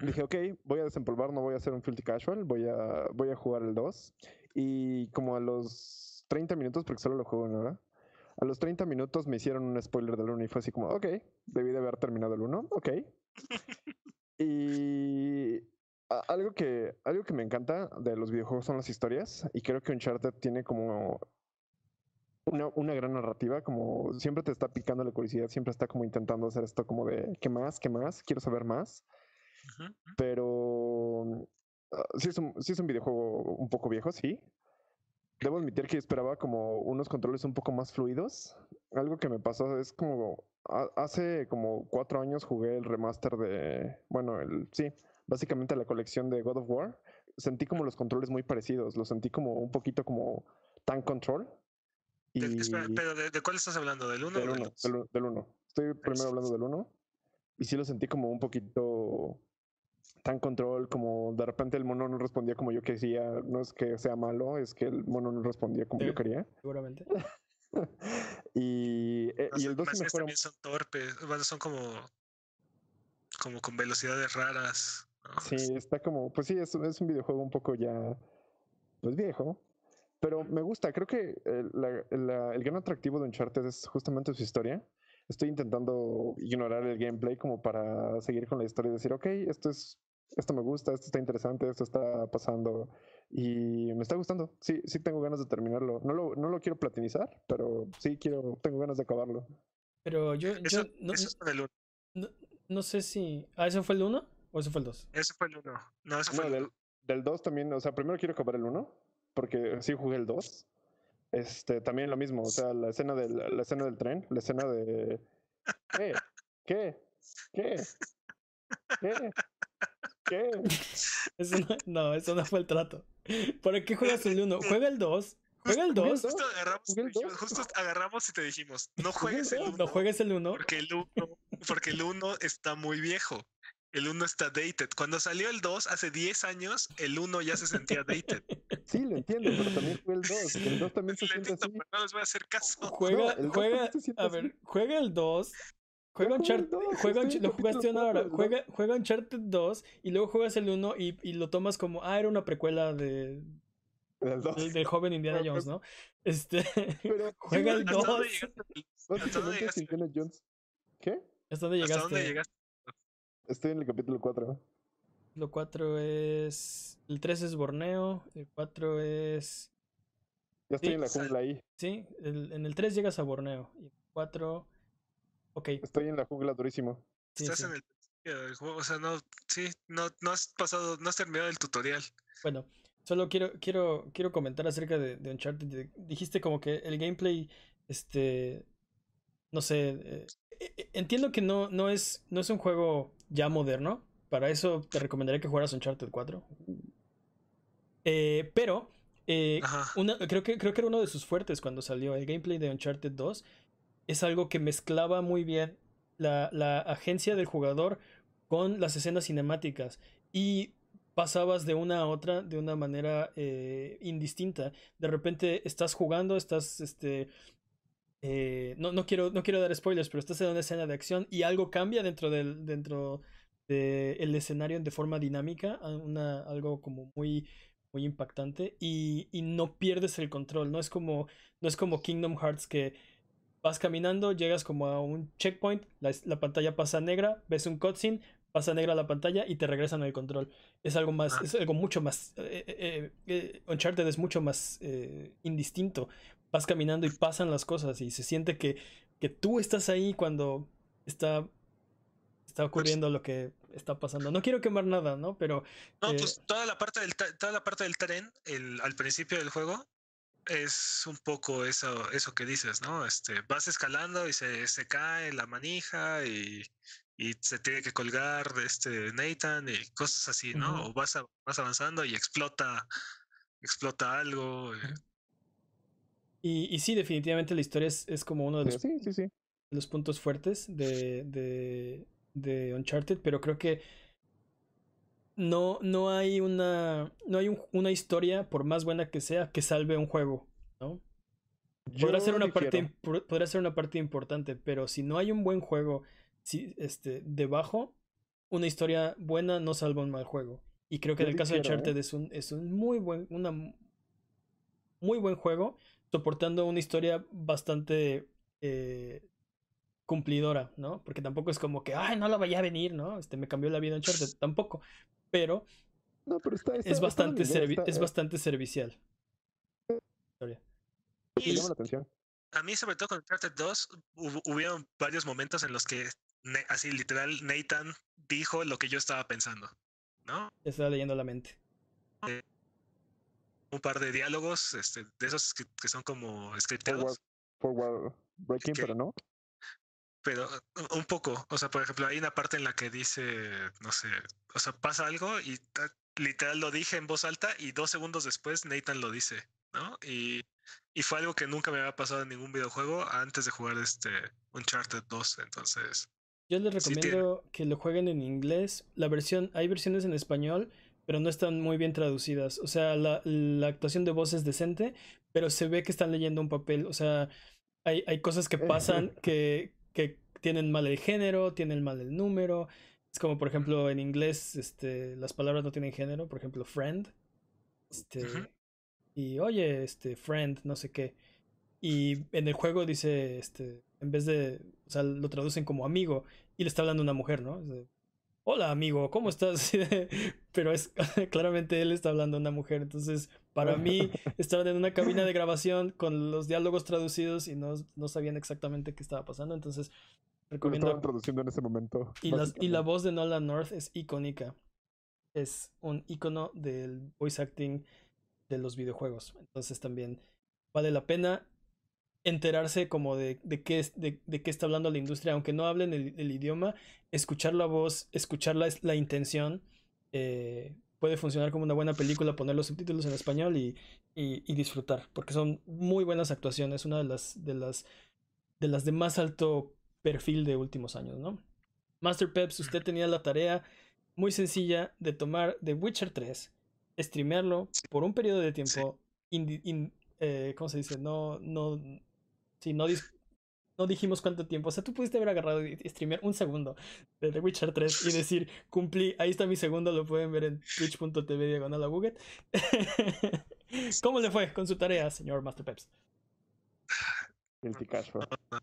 dije, ok, voy a desempolvar, no voy a hacer un filthy casual, voy a, voy a jugar el 2. Y como a los 30 minutos, porque solo lo juego una hora, a los 30 minutos me hicieron un spoiler del 1 y fue así como, ok, debí de haber terminado el 1, ok. y algo que, algo que me encanta de los videojuegos son las historias y creo que Uncharted tiene como una, una gran narrativa, como siempre te está picando la curiosidad, siempre está como intentando hacer esto como de, ¿qué más? ¿Qué más? Quiero saber más pero sí, es un, sí es un videojuego un poco viejo, sí. Debo admitir que esperaba como unos controles un poco más fluidos. Algo que me pasó es como ha- hace como cuatro años jugué el remaster de, bueno, el sí, básicamente la colección de God of War. Sentí como los controles muy parecidos, los sentí como un poquito como Tank Control. Y De- espera, pero ¿de, de cuál estás hablando? ¿Del 1 del o del 1, 2? del, u- del uno. Estoy primero hablando del 1. Y sí lo sentí como un poquito tan control, como de repente el mono no respondía como yo quería. No es que sea malo, es que el mono no respondía como Sí. yo quería. Seguramente. y, eh, Más, y el 2 más sí bien mejora. también son torpes, bueno, son como, como con velocidades raras. ¿no? Sí, está como, pues sí, es, es un videojuego un poco ya, pues viejo. Pero me gusta, creo que el, la- la- el gran atractivo de Uncharted es justamente su historia. Estoy intentando ignorar el gameplay como para seguir con la historia y decir, ok, esto es, esto me gusta, esto está interesante, esto está pasando y me está gustando. Sí, sí tengo ganas de terminarlo. No lo, no lo quiero platinizar, pero sí quiero, tengo ganas de acabarlo. Pero yo, yo Eso, no, eso es con el 1. no, no sé si... ¿Ah, ese fue el 1? ¿O ese fue el 2? Ese fue el 1. No, ese fue No, el del, 1. del 2 también, o sea, primero quiero acabar el 1, porque sí jugué el 2. Este, también lo mismo, o sea, la escena del, la escena del tren, la escena de ¿qué? ¿Qué? ¿Qué? ¿Qué? ¿Qué? Eso no, no, eso no fue el trato. ¿Para qué juegas el 1? Juega el 2. Juega el Jugué el 2. dos. Justo agarramos, dos. justo agarramos y te dijimos, no juegues el dos. 1. No juegues el 1. Porque el 1, porque el 1 está muy viejo. El 1 está dated. Cuando salió el 2 hace 10 años, el 1 ya se sentía dated. Sí, lo entiendo, pero también jugué el 2. El 2 también se siente así. pero no les voy a hacer caso. Juega, dos juega, a así. ver, juega el 2. Juega Uncharted, juega lo jugaste una hora, ¿no? juega, juega Uncharted 2 y luego juegas el 1 y, y lo tomas como, ah, era una precuela de, El 2. del, del joven Indiana Jones, ¿no? Este, Pero juega el ¿Hasta dónde 2. llegaste? ¿Hasta dónde llegaste? ¿Qué? ¿Hasta dónde ¿Hasta llegaste? Estoy en el capítulo 4. Lo 4 es. El 3 es Borneo. El 4 es. Ya estoy Sí, en la jungla ahí. Sí, el- en el 3 llegas a Borneo. Y el 4. Ok, Estoy en la jungla durísimo. sí, Estás sí. en el principio del juego. O sea, no, sí, no, no has pasado, no has terminado el tutorial. Bueno, solo quiero, quiero, quiero comentar acerca de, de Uncharted. Dijiste como que el gameplay, este, no sé, eh, eh, eh, entiendo que no, no, es, no es un juego ya moderno. Para eso te recomendaría que jugaras Uncharted 4. Eh, pero, eh, una, creo, que, creo que era uno de sus fuertes cuando salió el gameplay de Uncharted 2. Es algo que mezclaba muy bien la, la agencia del jugador con las escenas cinemáticas. Y pasabas de una a otra de una manera eh, indistinta. De repente estás jugando, estás, este, eh, no, no, quiero, no quiero dar spoilers, pero estás en una escena de acción y algo cambia dentro del, dentro del escenario de forma dinámica, a una, algo como muy, muy impactante y, y no pierdes el control. No es como, no es como Kingdom Hearts que vas caminando, llegas como a un checkpoint, la, la pantalla pasa negra, ves un cutscene, pasa negra la pantalla y te regresan el control. Es algo más, Ah. es algo mucho más. eh, eh, eh, Uncharted es mucho más indistinto. Vas caminando y pasan las cosas y se siente que, que tú estás ahí cuando está, está ocurriendo lo que está pasando. No quiero quemar nada, ¿no? Pero No, Eh, pues toda la parte del toda la parte del tren, el, al principio del juego, es un poco eso, eso que dices, ¿no? Este, vas escalando y se, se cae la manija y, y se tiene que colgar de este Nathan y cosas así, ¿no? O vas, a- vas avanzando y explota, explota algo. eh, y, y sí, definitivamente la historia es, es como uno de los Sí, sí, sí. los puntos fuertes de, de, de Uncharted, pero creo que no, no hay una no hay un- una historia, por más buena que sea, que salve un juego, ¿no? Podrá ser una parte podrá ser una parte importante, pero si no hay un buen juego si, este, debajo, una historia buena no salva un mal juego. Y creo que Yo en el caso de ¿eh? Uncharted es un, es un muy buen, una muy buen juego, soportando una historia bastante eh, cumplidora, ¿no? Porque tampoco es como que, ay, no lo vaya a venir, ¿no? Este me cambió la vida Uncharted, tampoco. Pero No, pero está, está- es bastante, bonito, servi- está- es eh, bastante servicial. Historia. me Y llama la atención. a mí, sobre todo con Uncharted 2, hubo, hubieron varios momentos en los que, así literal, Nathan dijo lo que yo estaba pensando, ¿no? Estaba leyendo la mente. Un par de diálogos, este, de esos que, que son como Forward, scripteados. forward breaking, que- pero no. Pero un poco, o sea, por ejemplo, hay una parte en la que dice, no sé, o sea, pasa algo y literal lo dije en voz alta y dos segundos después Nathan lo dice, ¿no? Y, y fue algo que nunca me había pasado en ningún videojuego antes de jugar este Uncharted 2, entonces... Yo les Sí, recomiendo que lo jueguen en inglés. La versión, hay versiones en español, pero no están muy bien traducidas. O sea, la, la actuación de voz es decente, pero se ve que están leyendo un papel. O sea, hay, hay cosas que pasan que, que tienen mal el género, tienen mal el número. Es como, por ejemplo, en inglés, este, las palabras no tienen género. Por ejemplo, friend. Este. Y oye, este, friend, no sé qué. Y en el juego dice, este, en vez de, o sea, lo traducen como amigo y le está hablando una mujer, ¿no? Hola amigo, ¿cómo estás? Pero es claramente él está hablando a una mujer. Entonces, para mí, estaban en una cabina de grabación con los diálogos traducidos y no, no sabían exactamente qué estaba pasando. Entonces, Lo Recomiendo. estaban traduciendo en ese momento. Y, la voz de Nolan North es icónica. Es un icono del voice acting de los videojuegos. Entonces también vale la pena enterarse como de, de qué, es, de, de qué está hablando la industria, aunque no hablen el, el idioma, escuchar la voz, escuchar la, la intención, eh, puede funcionar como una buena película, poner los subtítulos en español y, y- y disfrutar, porque son muy buenas actuaciones, una de las, de las, de las de más alto perfil de últimos años, ¿no? Master Peps, usted tenía la tarea muy sencilla de tomar The Witcher 3, streamearlo por un periodo de tiempo, in- eh, ¿cómo se dice? No, no, sí, no, dis- no dijimos cuánto tiempo, o sea, tú pudiste haber agarrado y streamear un segundo de The Witcher 3 y decir, cumplí, ahí está mi segundo, lo pueden ver en twitch.tv diagonal a Buget. ¿Cómo le fue con su tarea, señor Master Peps? Guilty casual. No,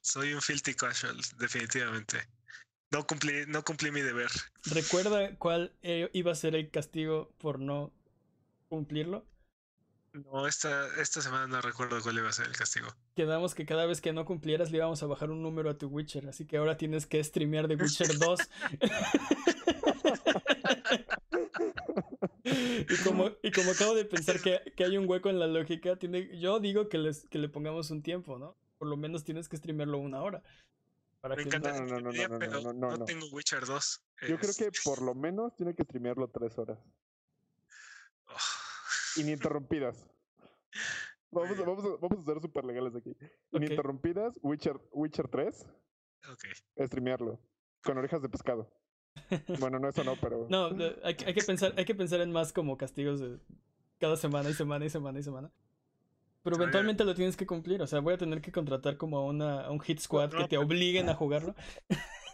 Soy un filthy casual, definitivamente. No cumplí, no cumplí mi deber. ¿Recuerda cuál eh, iba a ser el castigo por no cumplirlo? No, esta, esta semana no recuerdo cuál iba a ser el castigo. Quedamos que cada vez que no cumplieras le íbamos a bajar un número a tu Witcher, así que ahora tienes que streamear The Witcher 2. y, como, y como acabo de pensar que, que hay un hueco en la lógica, tiene, yo digo que, les, que le pongamos un tiempo, ¿no? Por lo menos tienes que streamearlo una hora. Para Me que encanta No, no, no, no, la no, no, pero no, no, no no. tengo Witcher 2. Yo creo Es- que por lo menos tiene que streamearlo tres horas. Oh. Ininterrumpidas. Vamos, a- vamos, a, vamos a ser súper legales aquí. Ininterrumpidas, Witcher, Witcher 3, Ok. streamearlo. Con orejas de pescado. Bueno, no, eso no, pero. No, hay, que- hay que pensar, hay que pensar en más como castigos de cada semana y semana y semana y semana. Pero eventualmente lo tienes que cumplir, o sea, voy a tener que contratar como a, una, a un hit squad que te obliguen a jugarlo.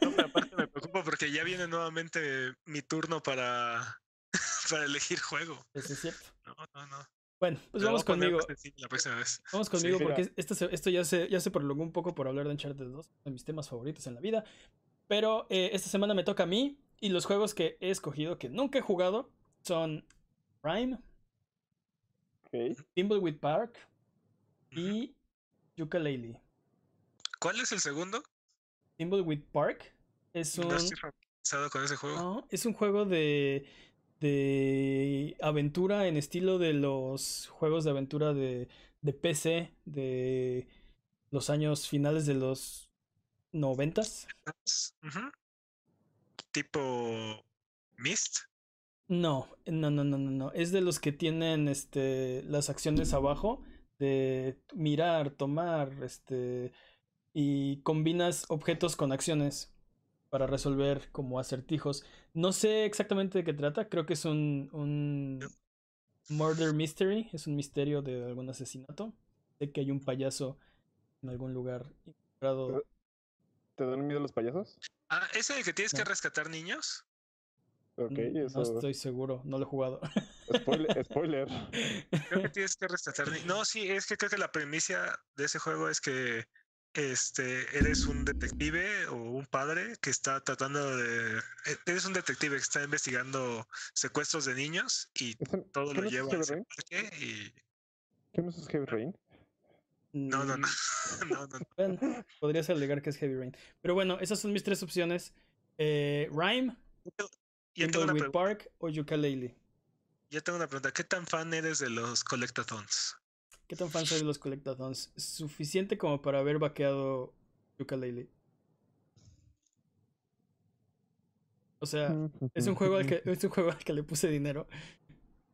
No, pero aparte me preocupo porque ya viene nuevamente mi turno para, para elegir juego. Eso es cierto. No, no, no. Bueno, pues vamos conmigo. más sencillo La próxima vez. Vamos Sí. conmigo porque esto, se- esto ya, se, ya se prolongó un poco por hablar de Uncharted 2, de mis temas favoritos en la vida. Pero eh, esta semana me toca a mí y los juegos que he escogido que nunca he jugado son Rhyme, Ok. Thimbleweed Park y Yooka-Laylee. ¿Cuál es el segundo? Thimbleweed Park es un, No estoy familiarizado con ese juego. no, es un juego de, de aventura en estilo de los juegos de aventura de, de PC de los años finales de los noventas. Tipo Mist. No, no, no, no, no, no. Es de los que tienen este las acciones abajo de mirar, tomar, este y combinas objetos con acciones para resolver como acertijos. No sé exactamente de qué trata, creo que es un, un murder mystery, es un misterio de algún asesinato. Sé que hay un payaso en algún lugar involucrado. ¿Te dan miedo los payasos? Ah, ¿es el que tienes que No. rescatar niños? Ok, No eso. estoy seguro, no lo he jugado. Spoiler. spoiler. Creo que tienes que rescatar niños. No, sí, es que creo que la premisa de ese juego es que este eres un detective o un padre que está tratando de. eh, Eres un detective que está investigando secuestros de niños y ¿Ese- todo ¿qué lo lleva a ese parque y. ¿Qué no es Heavy Rain? No, no, no. Mm, no, no, no. Bueno, podrías alegar que es Heavy Rain. Pero bueno, esas son mis tres opciones. Eh, Rhyme, pregunta, Park o Yooka-Laylee. yo tengo una pregunta. ¿Qué tan fan eres de los collectathons? ¿Qué tan fan soy de los Collectathons? Suficiente como para haber vaqueado Yooka-Laylee. O sea, es un juego al que es un juego al que le puse dinero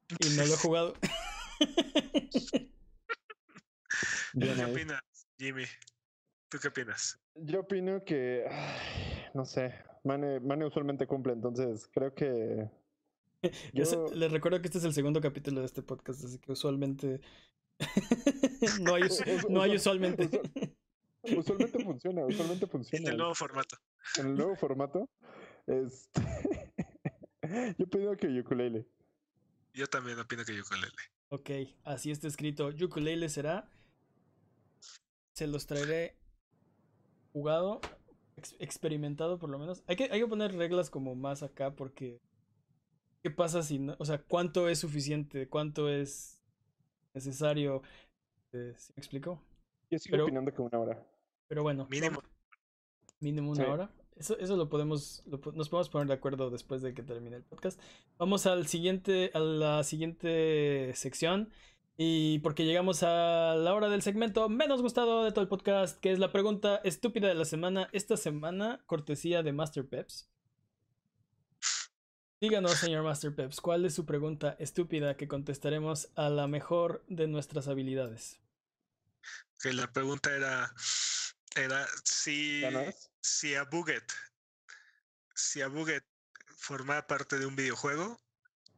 y no lo he jugado. ¿Qué opinas, Jimmy? ¿Tú qué opinas? Yo opino que. ay, no sé. Mane, Mane usualmente cumple, entonces creo que. Yo- les recuerdo que este es el segundo capítulo de este podcast, así que usualmente no hay, no hay usual- usualmente. usual- Usualmente funciona, usualmente En funciona. el nuevo formato. En el nuevo formato. Este. Yo pido que ukulele. Yo también opino que ukulele. Ok, así está escrito. Yooka-Laylee será. Se los traeré jugado, ex- experimentado por lo menos. Hay que, hay que poner reglas como más acá porque. ¿Qué pasa si no? O sea, ¿cuánto es suficiente? ¿Cuánto es necesario? Eh, ¿sí me explico? Yo sigo Pero- opinando que una hora. Pero bueno. Mínimo. Mínimo una Sí. hora. Eso, eso lo podemos, lo nos podemos poner de acuerdo después de que termine el podcast. Vamos al siguiente, a la siguiente sección. Y porque llegamos a la hora del segmento menos gustado de todo el podcast, que es la pregunta estúpida de la semana. Esta semana, cortesía de Master Peps. Díganos, señor Master Peps, ¿cuál es su pregunta estúpida que contestaremos a la mejor de nuestras habilidades? Que la pregunta era, era si, ¿Ganas? si a Buget, si a Buget formara parte de un videojuego,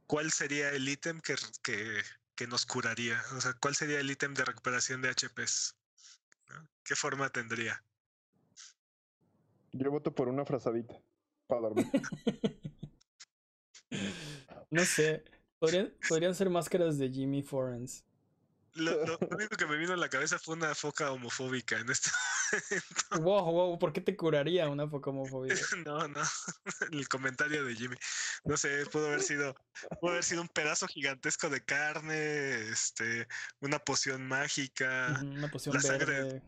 ¿cuál sería el ítem que, que, que nos curaría? O sea, ¿cuál sería el ítem de recuperación de HPs? ¿No? ¿Qué forma tendría? Yo voto por una frazadita para dormir. No sé. Podrían, podrían ser máscaras de Jimmy Forens. Lo, lo único que me vino a la cabeza fue una foca homofóbica en este momento. Wow, wow, ¿por qué te curaría una focomofobia? No, no, el comentario de Jimmy. No sé, pudo haber sido, pudo haber sido un pedazo gigantesco de carne, este, una poción mágica, Una poción La sangre-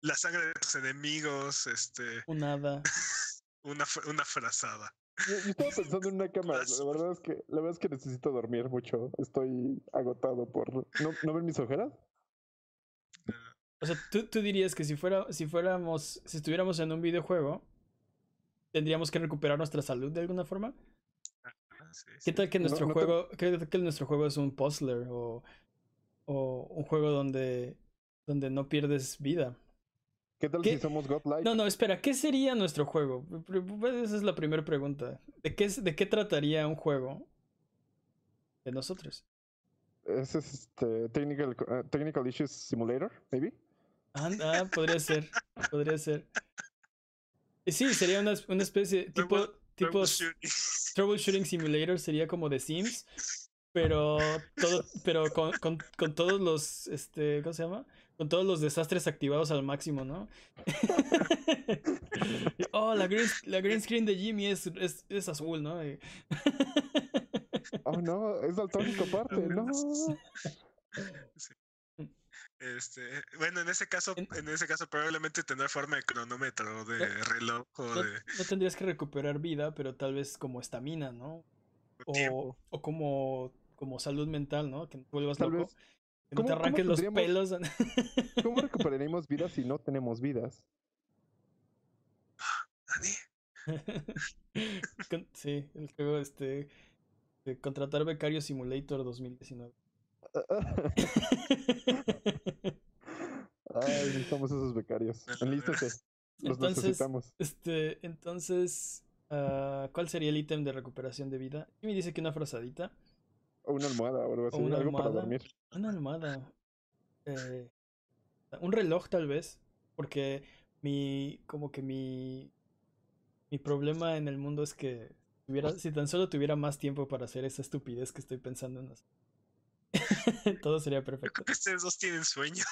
la sangre de tus enemigos, este, un hada. una, una frazada. Yo, estaba pensando en una cama. La verdad es que la verdad es que necesito dormir mucho. Estoy agotado por ¿No, ¿no ven mis ojeras? O sea, ¿tú, tú dirías que si fuera, si fuéramos, si estuviéramos en un videojuego, tendríamos que recuperar nuestra salud de alguna forma. Ah, sí, ¿Qué tal que nuestro no juego, qué tal que nuestro juego es un puzzler o, o un juego donde, donde no pierdes vida? ¿Qué tal ¿Qué? si somos godlike? No, no, espera, ¿qué sería nuestro juego? Pr- Esa es la primera pregunta. ¿De qué, es- ¿De qué trataría un juego de nosotros? Es este technical uh, technical issues simulator, maybe. Ah, ah, podría ser, podría ser. Sí, sería una, una especie, tipo, tipo Troubleshooting. Troubleshooting Simulator, sería como de Sims, pero todo, pero con, con, con todos los, este, ¿cómo se llama? Con todos los desastres activados al máximo, ¿no? oh, la green, la green screen de Jimmy es, es, es azul, ¿no? Y- Oh no, es daltónico aparte, no. Este, bueno, en ese caso, En- en ese caso probablemente tendrá forma de cronómetro, de No- reloj o no, de no tendrías que recuperar vida, pero tal vez como estamina, ¿no? O, o como, como salud mental, ¿no? Que no te vuelvas Tal loco. vez. Que no te ¿Cómo- cómo arranques los pelos. ¿Cómo recuperaremos vidas si no tenemos vidas? Sí, el juego este de contratar becario simulator 2019. Ay, necesitamos esos becarios. Enlístate. Los Entonces, necesitamos. este, entonces, ah, ¿cuál sería el ítem de recuperación de vida? Jimmy dice que una frazadita, O una almohada o algo así. una algo para dormir. una almohada, eh, un reloj tal vez, porque mi, como que mi, mi problema en el mundo es que tuviera, si tan solo tuviera más tiempo para hacer esa estupidez que estoy pensando en hacer. Todo sería perfecto. creo que ustedes dos tienen sueño.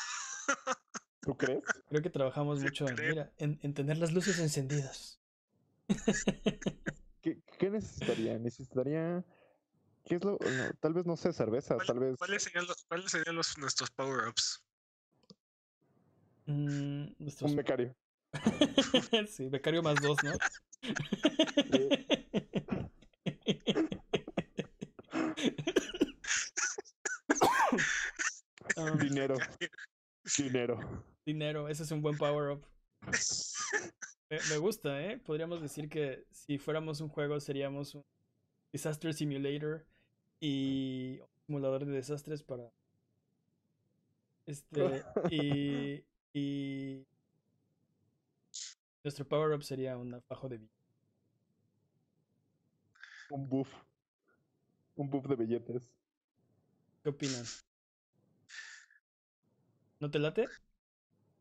¿Tú crees? Creo que trabajamos mucho en, mira, en, en tener las luces encendidas. ¿Qué, qué necesitaría? Necesitaría. ¿Qué es lo.? no, tal vez no sé, cerveza. ¿Cuál- Tal vez. ¿Cuáles serían, los, cuáles serían los, nuestros power-ups? Mm, nuestros- Un becario. sí, becario más dos, ¿no? Dinero. Dinero. dinero, ese es un buen power up. Me, me gusta, ¿eh? Podríamos decir que si fuéramos un juego seríamos un Disaster Simulator y un simulador de desastres para... Este, y, y nuestro power up sería un fajo de vida. Un buff. Un buff de billetes. ¿Qué opinan? ¿No te late?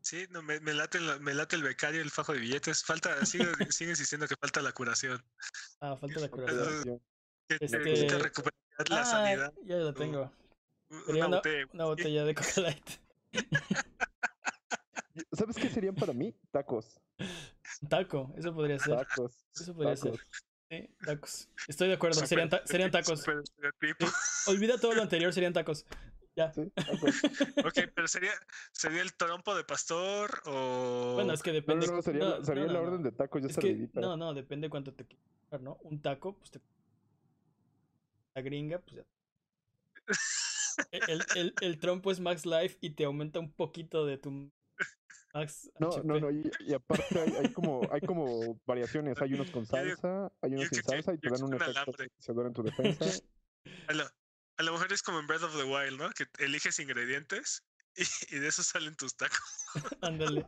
Sí, no, me, me late, el- me late el becario, el fajo de billetes. Falta, sigue, sigue insistiendo que falta la curación. Ah, falta la curación. Este- recuperar la Ah, sanidad. ya la tengo. Una botella de una whisky. botella de Coca Light. ¿Sabes qué serían para mí? Tacos. Taco, eso podría ser. Tacos. Eso podría ser. tacos. Sí, tacos. Estoy de acuerdo, serían, ta- serían tacos. Olvida todo lo anterior, serían tacos. Ya. Sí, ok. Ok, pero sería, sería el trompo de pastor o. Bueno, es que depende. no, no, sería, no, sería no, la no, orden no. de tacos ya Es que, no, no, depende cuánto te quieras ¿no? Un taco, pues te. La gringa, pues ya. El, el, el trompo es Max Life y te aumenta un poquito de tu Max No, HP. no, no, y, y aparte hay, hay como, hay como variaciones, hay unos con salsa, hay unos yo sin que- salsa y te dan un que efecto alambre. silenciador en tu defensa. A lo, a lo mejor es como en Breath of the Wild, ¿no? Que eliges ingredientes y, y de eso salen tus tacos. Ándale.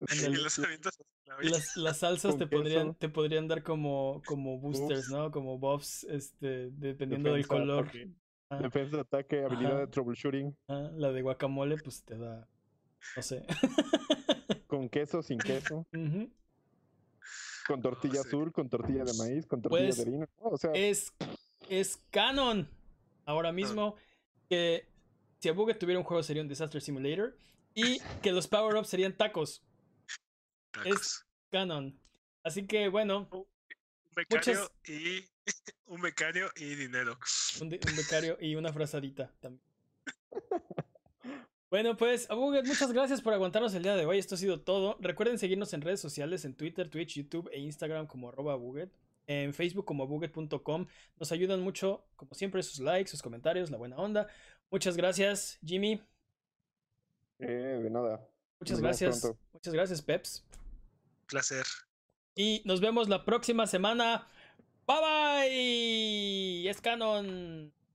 Y los avientas. Las, las salsas te podrían, te podrían dar como, como boosters. ¿no? Como buffs, este, dependiendo del color. ataque. Ah, Defensa, ataque, habilidad Ajá. de troubleshooting, ah, la de guacamole, pues te da. No sé. con queso, sin queso, con tortilla sí. azul, con tortilla de maíz, con tortilla Pues, de harina. ¿no? O sea, es, es canon ahora mismo que si Abuget tuviera un juego sería un Disaster Simulator y que los power-ups serían tacos. Tacos. Canon. Así que bueno, Un becario muchas- y un becario y dinero. un becario y una frazadita también. Bueno, pues, Abuget, muchas gracias por aguantarnos el día de hoy. Esto ha sido todo. Recuerden seguirnos en redes sociales, en Twitter, Twitch, YouTube e Instagram como arroba Abuget. En Facebook como abuget.com. Nos ayudan mucho, como siempre, sus likes, sus comentarios, la buena onda. Muchas gracias, Jimmy. eh, de nada. Muchas gracias. pronto. Muchas gracias, Peps. Placer. Y nos vemos la próxima semana. Bye bye. Es canon.